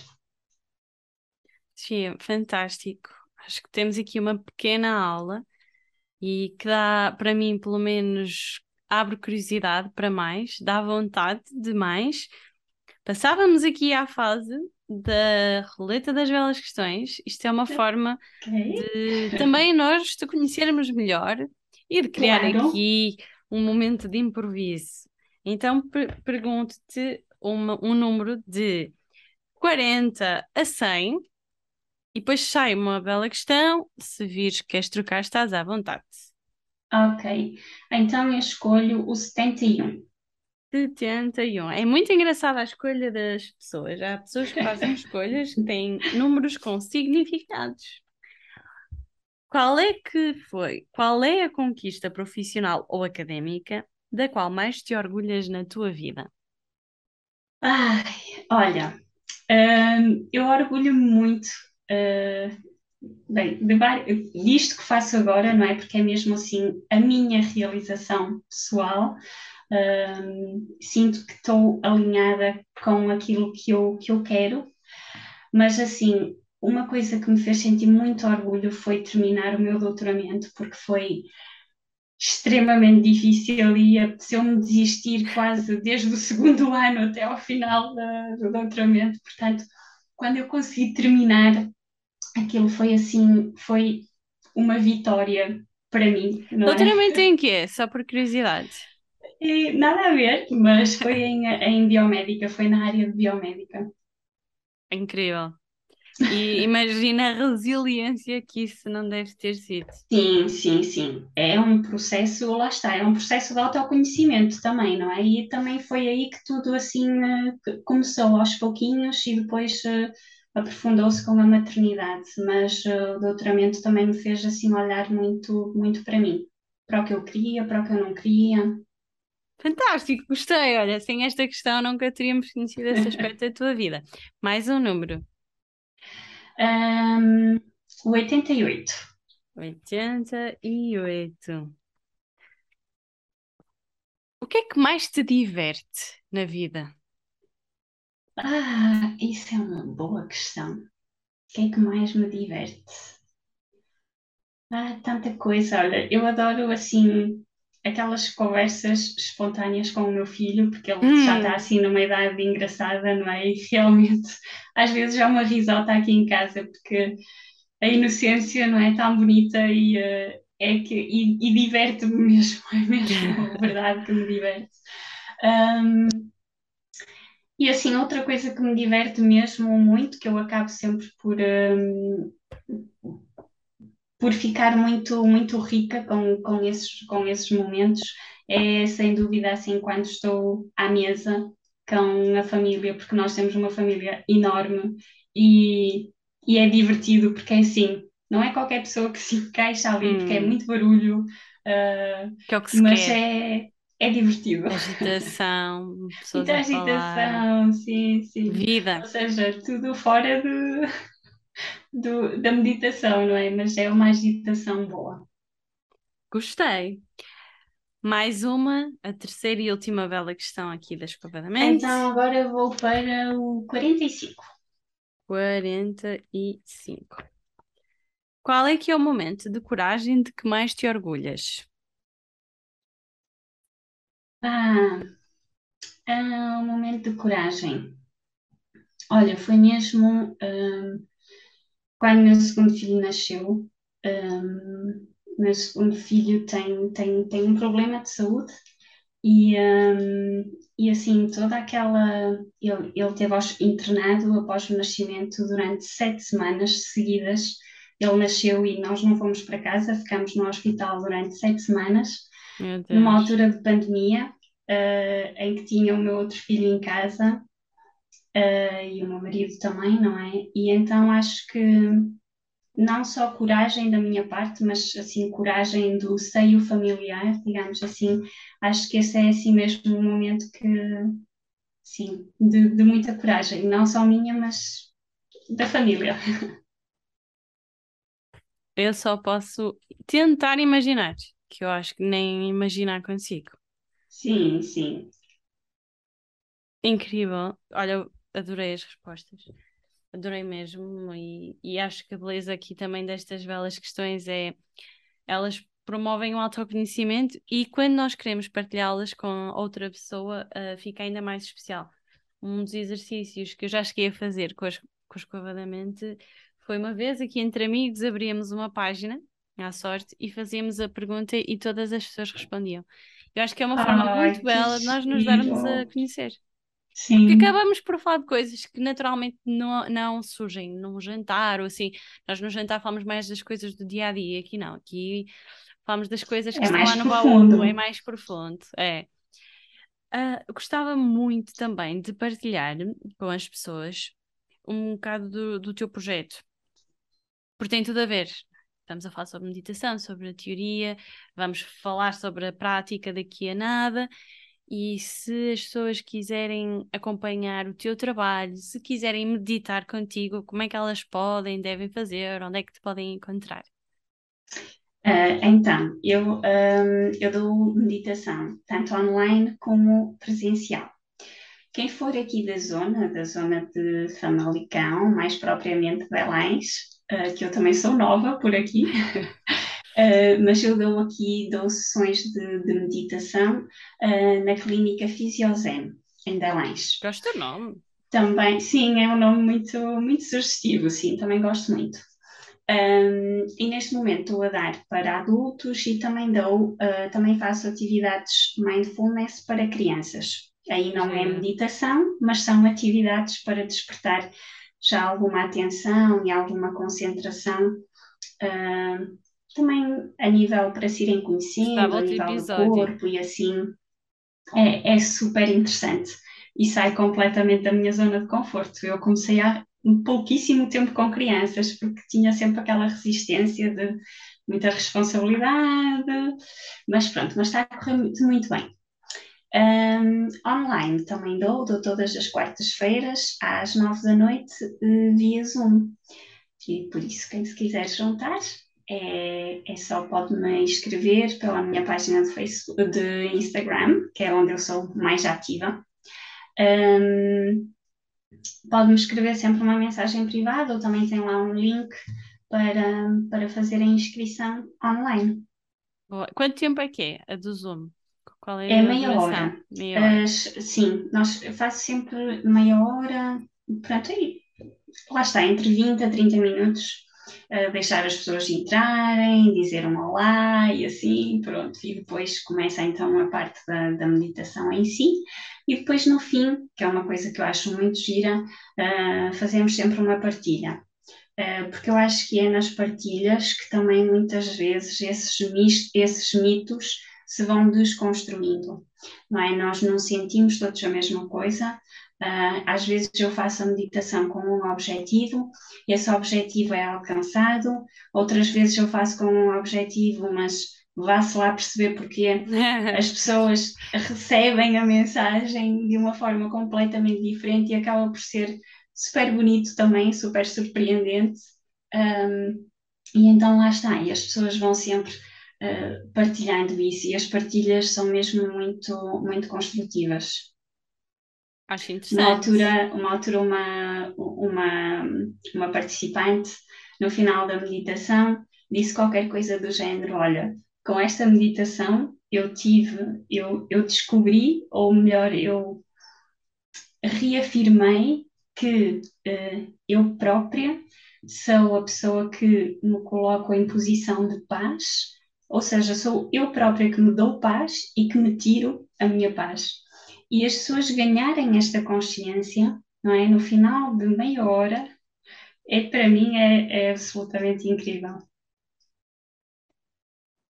Sim, fantástico. Acho que temos aqui uma pequena aula e que dá, para mim, pelo menos, abre curiosidade para mais, dá vontade de mais. Passávamos aqui à fase da roleta das belas questões. Isto é uma forma de também nós te conhecermos melhor e de criar Claro. aqui um momento de improviso. Então per- pergunto-te um número de 40 a 100 e depois sai uma bela questão. Se vires que queres trocar, estás à vontade. Ok, então eu escolho o 71. 71. É muito engraçada a escolha das pessoas. Há pessoas que fazem escolhas que têm números com significados. Qual é que foi? Qual é a conquista profissional ou académica da qual mais te orgulhas na tua vida? Ai, olha, hum, eu orgulho-me muito, uh, bem, de disto que faço agora, não é? Porque é mesmo assim a minha realização pessoal. Hum, sinto que estou alinhada com aquilo que eu, que eu quero, mas assim, uma coisa que me fez sentir muito orgulho foi terminar o meu doutoramento, porque foi extremamente difícil e apeteceu-me desistir quase desde o segundo ano até ao final da- do doutoramento. Portanto, quando eu consegui terminar, aquilo foi assim, foi uma vitória para mim, não é? Doutoramento em quê? Só por curiosidade. E nada a ver, mas foi em, em biomédica, foi na área de biomédica. Incrível. E (laughs) imagina a resiliência que isso não deve ter sido. Sim, sim, sim. É um processo, lá está, é um processo de autoconhecimento também, não é? E também foi aí que tudo assim eh, começou aos pouquinhos e depois eh, aprofundou-se com a maternidade, mas eh, o doutoramento também me fez assim olhar muito, muito para mim, para o que eu queria, para o que eu não queria. Fantástico, gostei. Olha, sem esta questão nunca teríamos conhecido esse (laughs) aspecto da tua vida. Mais um número. Um, 88. 88. O que é que mais te diverte na vida? Ah, isso é uma boa questão. O que é que mais me diverte? Ah, tanta coisa. Olha, eu adoro assim aquelas conversas espontâneas com o meu filho, porque ele Hum. já está assim numa idade engraçada, não é? E realmente, às vezes já uma risota aqui em casa, porque a inocência não é tão bonita e eh, é que e, e diverte-me mesmo, (laughs) é mesmo a (laughs) verdade que me diverte. Ahm, e assim, outra coisa que me diverte mesmo muito, que eu acabo sempre por, ahm, por ficar muito, muito rica com, com esses, com esses momentos, é sem dúvida assim quando estou à mesa com a família, porque nós temos uma família enorme e, e é divertido, porque é assim, não é qualquer pessoa que se encaixa ali, porque é Hum. muito barulho, ah, Que é o que se mas quer. é, é divertido. Agitação, pessoas Muita agitação, sim, sim. vida. Ou seja, tudo fora de, do, da meditação, não é? Mas é uma agitação boa. Gostei. Mais uma, a terceira e última bela questão aqui da Escova da Mente. Então agora vou para o 45. 45. Qual é que é o momento de coragem de que mais te orgulhas? Ah, ah, um momento de coragem. Olha, foi mesmo ah, quando meu segundo filho nasceu. ah, meu segundo filho tem, tem, tem um problema de saúde e, ah, e assim, toda aquela. Ele, ele teve internado após o nascimento durante sete semanas seguidas. Ele nasceu e nós não fomos para casa, ficamos no hospital durante sete semanas. Numa altura de pandemia, eh, em que tinha o meu outro filho em casa, eh, e o meu marido também, não é? E então acho que não só coragem da minha parte, mas assim, coragem do seio familiar, digamos assim, acho que esse é assim mesmo um momento que, sim, de, de muita coragem, não só minha, mas da família. Eu só posso tentar imaginar, que eu acho que nem imaginar consigo. Sim, sim. Incrível. Olha, eu adorei as respostas. Adorei mesmo. E, e acho que a beleza aqui também destas belas questões é elas promovem o autoconhecimento e quando nós queremos partilhá-las com outra pessoa, ah, fica ainda mais especial. Um dos exercícios que eu já cheguei a fazer com, as, escova da mente foi uma vez aqui entre amigos, abríamos uma página à sorte e fazíamos a pergunta e todas as pessoas respondiam. Eu acho que é uma forma Ai, muito bela de nós nos darmos a conhecer. Porque Sim, acabamos por falar de coisas que naturalmente não, não surgem num jantar ou assim. Nós no jantar falamos mais das coisas do dia a dia, aqui não. Aqui falamos das coisas que é estão lá no baú, é mais profundo. É. Ah, gostava muito também de partilhar com as pessoas um bocado do, do teu projeto, porque tem tudo a ver. Estamos a falar sobre meditação, sobre a teoria, vamos falar sobre a prática daqui a nada. E se as pessoas quiserem acompanhar o teu trabalho, se quiserem meditar contigo, como é que elas podem, devem fazer, onde é que te podem encontrar? Ah, então, eu, ahm, eu dou meditação, tanto online como presencial. Quem for aqui da zona, da zona de Famalicão, mais propriamente Belém, ah, que eu também sou nova por aqui, ah, (laughs) mas eu dou aqui, dou sessões de, de meditação ah, na Clínica Fisiozen, em Belém. Gosto do nome. Também, sim, é um nome muito, muito sugestivo, sim, também gosto muito. Um, e neste momento estou a dar para adultos e também dou, uh, também faço atividades mindfulness para crianças. Aí não é meditação, mas são atividades para despertar já alguma atenção e alguma concentração, uh, também a nível para se irem conhecendo, a nível episódio. do corpo e assim, é, é super interessante e sai completamente da minha zona de conforto. Eu comecei há pouquíssimo tempo com crianças, porque tinha sempre aquela resistência de muita responsabilidade, mas pronto, mas está a correr muito, muito bem. Um, online também dou, dou todas as quartas-feiras às nove da noite uh, via Zoom. E por isso, quem se quiser juntar, é, é só pode-me escrever pela minha página de, Facebook, de Instagram, que é onde eu sou mais ativa. Um, pode-me escrever sempre uma mensagem privada ou também tem lá um link para, para fazer a inscrição online. Boa. Quanto tempo é que é a do Zoom? Qual é, é meia hora. meia hora. Uh, sim, nós, faço sempre meia hora, pronto, aí, lá está, entre 20 a 30 minutos, uh, deixar as pessoas entrarem, dizer um olá e assim, pronto, e depois começa então a parte da, da meditação em si, e depois no fim, que é uma coisa que eu acho muito gira, uh, fazemos sempre uma partilha. Uh, porque eu acho que é nas partilhas que também muitas vezes esses, esses mitos se vão desconstruindo, não é? Nós não sentimos todos a mesma coisa. Uh, às vezes eu faço a meditação com um objetivo, esse objetivo é alcançado, outras vezes eu faço com um objetivo, mas vá-se lá perceber porque (laughs) as pessoas recebem a mensagem de uma forma completamente diferente e acaba por ser super bonito também, super surpreendente. Um, e então lá está, e as pessoas vão sempre uh, partilhando isso, e as partilhas são mesmo muito, muito construtivas. Acho interessante. Uma altura, uma, altura uma, uma, uma participante, no final da meditação, disse qualquer coisa do género: Olha, com esta meditação eu tive, eu, eu descobri, ou melhor, eu reafirmei que uh, eu própria sou a pessoa que me coloco em posição de paz, ou seja, sou eu própria que me dou paz e que me tiro a minha paz. E as pessoas ganharem esta consciência, não é? No final de meia hora, é para mim é, é absolutamente incrível.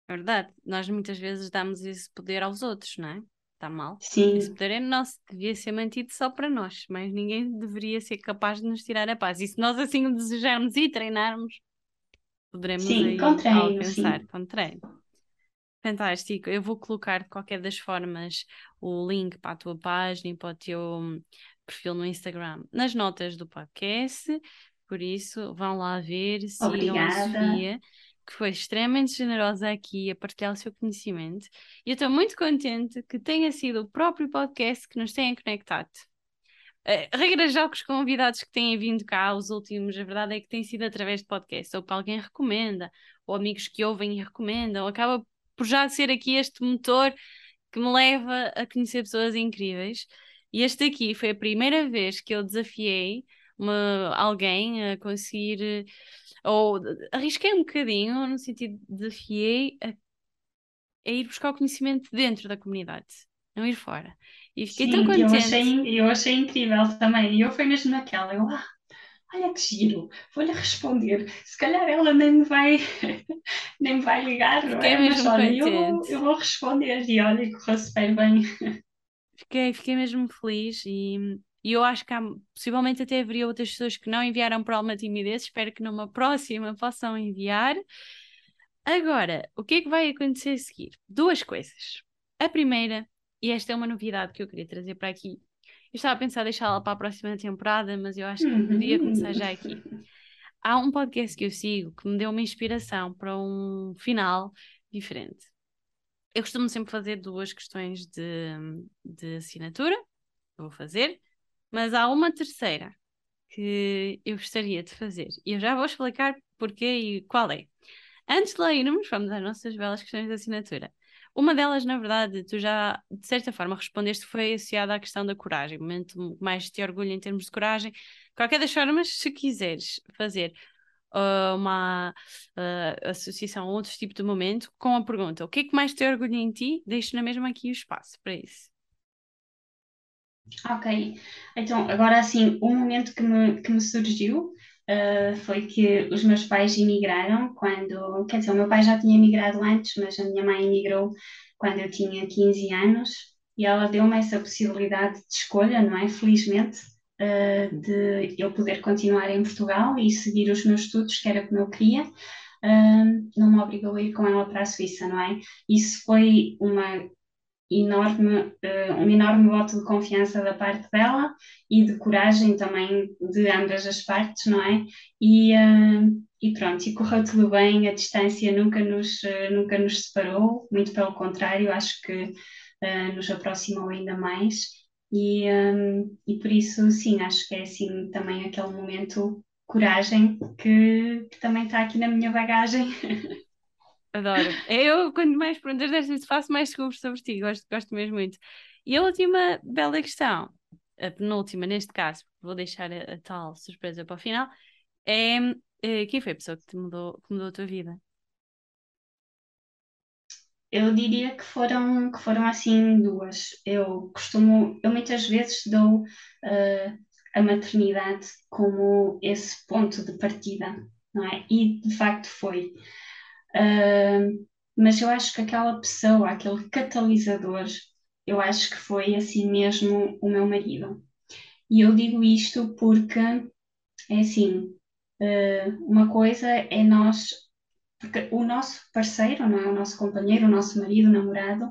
É verdade, nós muitas vezes damos esse poder aos outros, não é? Está mal. Sim. Esse poder é nosso, devia ser mantido só para nós, mas ninguém deveria ser capaz de nos tirar a paz. E se nós assim o desejarmos e treinarmos, poderemos sim, com treino, alcançar sim. com treino. Fantástico. Eu vou colocar de qualquer das formas o link para a tua página e para o teu perfil no Instagram nas notas do podcast. Por isso, vão lá ver, sigam Obrigada. a Sofia que foi extremamente generosa aqui a partilhar o seu conhecimento. E eu estou muito contente que tenha sido o próprio podcast que nos tenha conectado. Uh, regra já com os convidados que têm vindo cá, os últimos, a verdade é que tem sido através de podcast, ou que alguém recomenda, ou amigos que ouvem e recomendam, acaba por já ser aqui este motor que me leva a conhecer pessoas incríveis. E este aqui foi a primeira vez que eu desafiei uma, alguém a conseguir ou arrisquei um bocadinho, no sentido de desafiei a, a, ir buscar o conhecimento dentro da comunidade, não ir fora. E fiquei Sim, tão contente. Eu achei, eu achei incrível também. E eu fui mesmo naquela, eu, ah, olha que giro, vou-lhe responder. Se calhar ela nem me vai, (laughs) nem me vai ligar, não é? Mas olha, eu, eu vou responder e olha, correu super bem. (laughs) Fiquei, fiquei mesmo feliz e e eu acho que há, possivelmente até haveria outras pessoas que não enviaram por alguma timidez. Espero que numa próxima possam enviar. Agora, o que é que vai acontecer a seguir? Duas coisas. A primeira, e esta é uma novidade que eu queria trazer para aqui. Eu estava a pensar deixá-la para a próxima temporada, mas eu acho que uhum. podia começar já aqui. Há um podcast que eu sigo que me deu uma inspiração para um final diferente. Eu costumo sempre fazer duas questões de, de assinatura. vou fazer. Mas há uma terceira que eu gostaria de fazer. E eu já vou explicar porquê e qual é. Antes de lá irmos, vamos às nossas belas questões de assinatura. Uma delas, na verdade, tu já, de certa forma, respondeste, foi associada à questão da coragem. O momento mais te orgulho em termos de coragem. Qualquer das formas, se quiseres fazer uh, uma uh, associação a outro tipo de momento, com a pergunta: o que é que mais te orgulha em ti? Deixo na mesma aqui o espaço para isso. Ok, então agora assim, um momento que me, que me surgiu uh, foi que os meus pais emigraram quando, quer dizer, o meu pai já tinha emigrado antes, mas a minha mãe emigrou quando eu tinha 15 anos e ela deu-me essa possibilidade de escolha, não é? Felizmente, uh, de eu poder continuar em Portugal e seguir os meus estudos, que era como eu queria. Uh, não me obrigou a ir com ela para a Suíça, não é? Isso foi uma enorme, uh, um enorme voto de confiança da parte dela e de coragem também de ambas as partes, não é? E, uh, e pronto, e correu tudo bem, a distância nunca nos, uh, nunca nos separou, muito pelo contrário, acho que nos aproximou ainda mais. E, e por isso, sim, acho que é assim também aquele momento coragem que, que também está aqui na minha bagagem. (laughs) Adoro. Eu, quanto mais perguntas destas faço, mais descubro sobre ti. Gosto, gosto mesmo muito. E a última bela questão, a penúltima neste caso, vou deixar a, a tal surpresa para o final, é, é quem foi a pessoa que, te mudou, que mudou a tua vida? Eu diria que foram, que foram assim duas. Eu costumo, eu muitas vezes dou uh, a maternidade como esse ponto de partida, não é? E de facto foi. Mas eu acho que aquela pessoa, aquele catalisador, eu acho que foi assim mesmo o meu marido. E eu digo isto porque é assim, uh, uma coisa é nós, porque o nosso parceiro, não é? O nosso companheiro, o nosso marido, o namorado,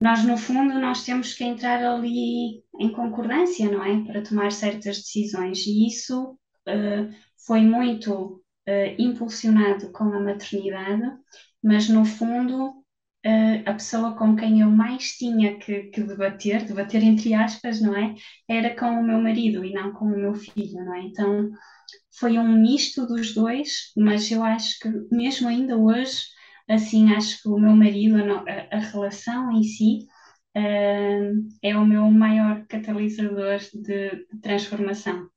nós no fundo nós temos que entrar ali em concordância, não é? Para tomar certas decisões. E isso uh, foi muito uh, impulsionado com a maternidade, mas no fundo uh, a pessoa com quem eu mais tinha que, que, debater, debater entre aspas, não é? Era com o meu marido e não com o meu filho, não é? Então foi um misto dos dois, mas eu acho que mesmo ainda hoje, assim, acho que o meu marido, a, a relação em si, uh, é o meu maior catalisador de, de transformação.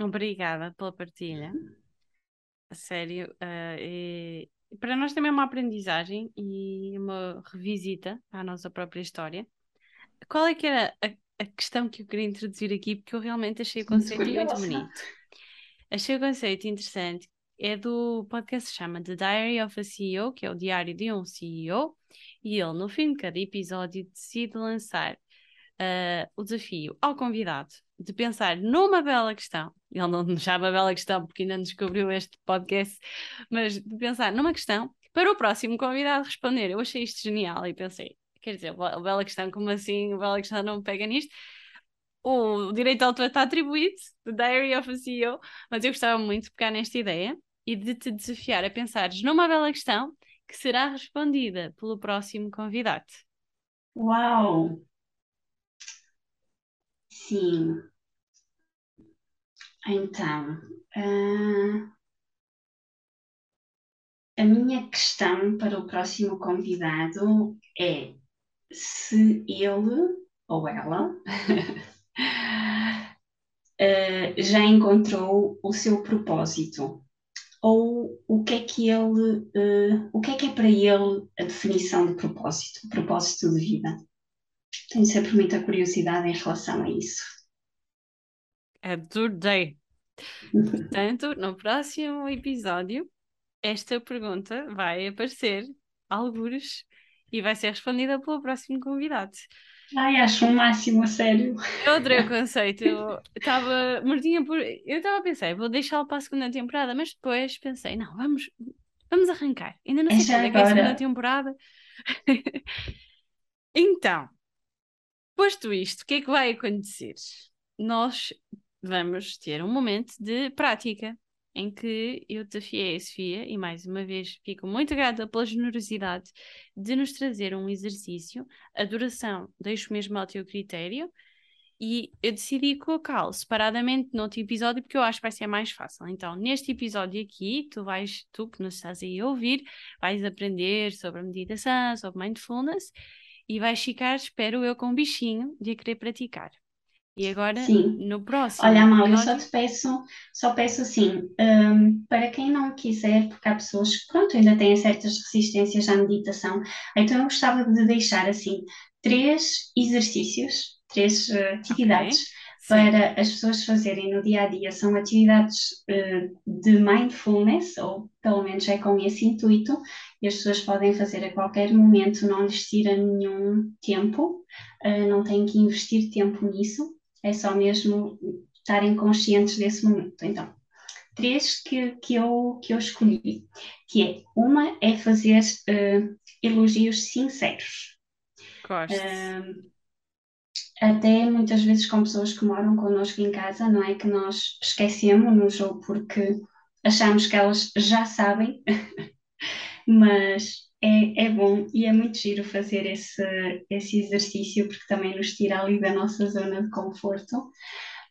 Obrigada pela partilha. A sério. Uh, e para nós também é uma aprendizagem e uma revisita à nossa própria história. Qual é que era a, a questão que eu queria introduzir aqui? Porque eu realmente achei o conceito muito, muito bonito. Achei o conceito interessante. É do podcast que se chama The Diary of a CEO, que é o diário de um CEO, e ele, no fim de cada episódio, decide lançar uh, o desafio ao convidado de pensar numa bela questão, ele não (laughs) nos chama bela questão porque ainda descobriu este podcast, mas de pensar numa questão para o próximo convidado responder. Eu achei isto genial e pensei, quer dizer, bela questão, como assim, bela questão não pega nisto? O direito autor está atribuído, The Diary of a CEO, mas eu gostava muito de pegar nesta ideia e de te desafiar a pensares numa bela questão que será respondida pelo próximo convidado. Uau! Sim. Então, uh, a minha questão para o próximo convidado é se ele ou ela uh, (laughs) já encontrou o seu propósito ou o que é que ele, uh, o que é que é para ele a definição de propósito, propósito de vida. Tenho sempre muita curiosidade em relação a isso. Adorei! Portanto, no próximo episódio, esta pergunta vai aparecer algures e vai ser respondida pelo próximo convidado. Ai, acho um máximo, a sério. Eu adorei o conceito. Eu estava mortinha por. Eu estava a pensar, vou deixá-lo para a segunda temporada, mas depois pensei, não, vamos, vamos arrancar. Ainda não sei quando é que é a segunda temporada. (laughs) então, Posto isto, o que é que vai acontecer? Nós vamos ter um momento de prática em que eu desafiei a Sofia e mais uma vez fico muito grata pela generosidade de nos trazer um exercício. A duração deixo mesmo ao teu critério e eu decidi colocá-lo separadamente no outro episódio porque eu acho que vai ser mais fácil. Então, neste episódio aqui, tu vais, tu que nos estás aí a ouvir, vais aprender sobre a meditação, sobre mindfulness e vais ficar, espero eu, com um bichinho de querer praticar. E agora, Sim. no próximo. Olha, Amal, eu só te peço, só peço assim, um, para quem não quiser, porque há pessoas que, pronto, ainda têm certas resistências à meditação, então eu gostava de deixar assim, três exercícios, três uh, atividades Okay. para as pessoas fazerem no dia a dia. São atividades uh, de mindfulness, ou pelo menos é com esse intuito, e as pessoas podem fazer a qualquer momento, não lhes tira nenhum tempo, uh, não têm que investir tempo nisso, é só mesmo estarem conscientes desse momento. Então, três que, que, eu, que eu escolhi, que é, uma é fazer uh, elogios sinceros. Gosto. Uh, até muitas vezes com pessoas que moram connosco em casa, não é? Que nós esquecemos-nos ou porque achamos que elas já sabem, (laughs) mas é, é bom e é muito giro fazer esse, esse exercício porque também nos tira ali da nossa zona de conforto.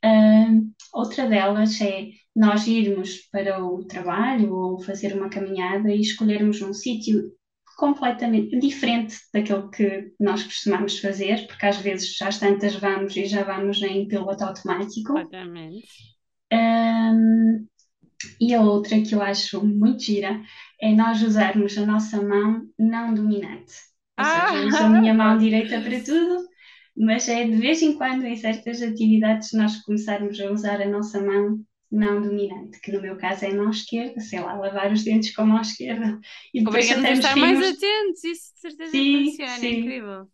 Uh, outra delas é nós irmos para o trabalho ou fazer uma caminhada e escolhermos um sítio completamente diferente daquilo que nós costumamos fazer, porque às vezes às tantas vamos e já vamos em piloto automático. Completamente. Um, e a outra que eu acho muito gira é nós usarmos a nossa mão não dominante. Ou seja, eu uso a minha mão direita para tudo, mas é de vez em quando em certas atividades nós começarmos a usar a nossa mão não dominante, que no meu caso é a mão esquerda, sei lá, lavar os dentes com a mão esquerda. E depois Obrigada a estar mais atentos, isso de certeza sim, funciona, sim. é incrível.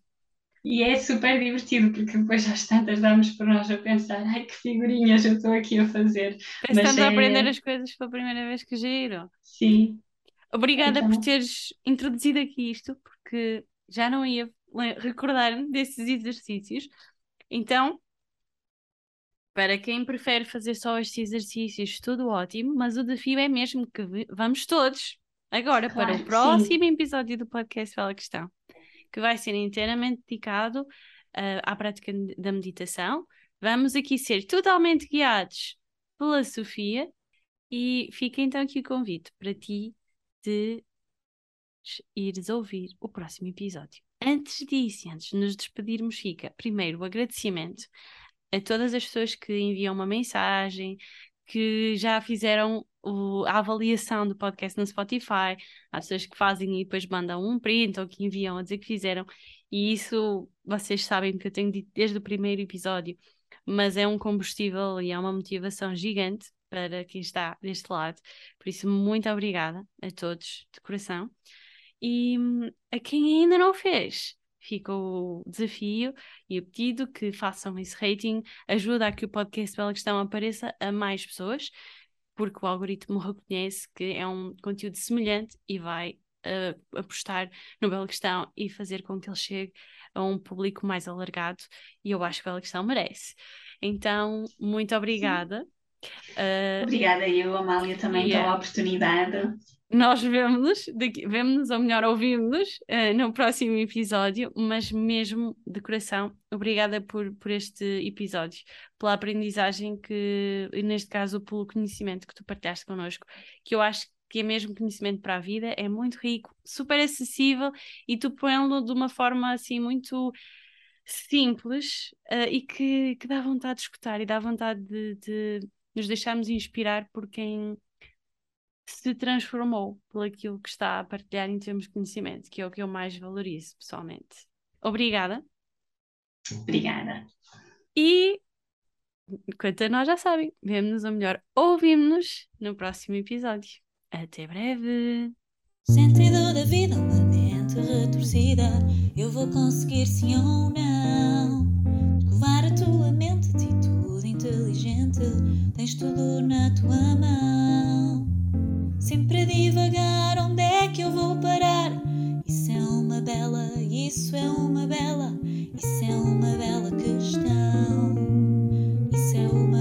E é super divertido, porque depois às tantas damos por nós a pensar, ai que figurinhas eu estou aqui a fazer. Estamos é... a aprender as coisas pela primeira vez que giro. Sim. Obrigada então... por teres introduzido aqui isto, porque já não ia recordar-me desses exercícios. Então, para quem prefere fazer só estes exercícios, tudo ótimo, mas o desafio é mesmo que vamos todos agora claro, para o próximo sim. episódio do podcast Bela Questão, que vai ser inteiramente dedicado uh, à prática da meditação. Vamos aqui ser totalmente guiados pela Sofia e fica então aqui o convite para ti de ires ouvir o próximo episódio. Antes disso, antes de nos despedirmos, fica primeiro o agradecimento a todas as pessoas que enviam uma mensagem, que já fizeram o, a avaliação do podcast no Spotify, há pessoas que fazem e depois mandam um print ou que enviam a dizer que fizeram, e isso vocês sabem que eu tenho dito desde o primeiro episódio, mas é um combustível e é uma motivação gigante para quem está deste lado. Por isso, muito obrigada a todos de coração. E hum, a quem ainda não fez, fica o desafio e o pedido que façam esse rating, ajuda a que o podcast Bela Questão apareça a mais pessoas, porque o algoritmo reconhece que é um conteúdo semelhante e vai uh, apostar no Bela Questão e fazer com que ele chegue a um público mais alargado, e eu acho que Bela Questão merece. Então, muito obrigada. Uh, Obrigada eu, Amália, também yeah. pela oportunidade nós vemos-nos, vemos-nos, ou melhor, ouvimos-nos uh, no próximo episódio, mas mesmo de coração, obrigada por, por este episódio, pela aprendizagem que, neste caso, pelo conhecimento que tu partilhaste connosco, que eu acho que é mesmo conhecimento para a vida, é muito rico, super acessível e tu põe-lo de uma forma assim muito simples uh, e que, que dá vontade de escutar e dá vontade de, de nos deixarmos inspirar por quem se transformou por aquilo que está a partilhar em termos de conhecimento, que é o que eu mais valorizo pessoalmente. Obrigada. Obrigada. E quanto a nós já sabem, vemo-nos ou melhor, ouvimos-nos no próximo episódio. Até breve! Sentido da vida, uma mente retorcida. Eu vou conseguir sim ou não. Escovar a tua mente, atitude inteligente. Tens tudo na tua mão. Sempre a divagar, onde é que eu vou parar? Isso é uma bela, isso é uma bela, isso é uma bela questão. Isso é uma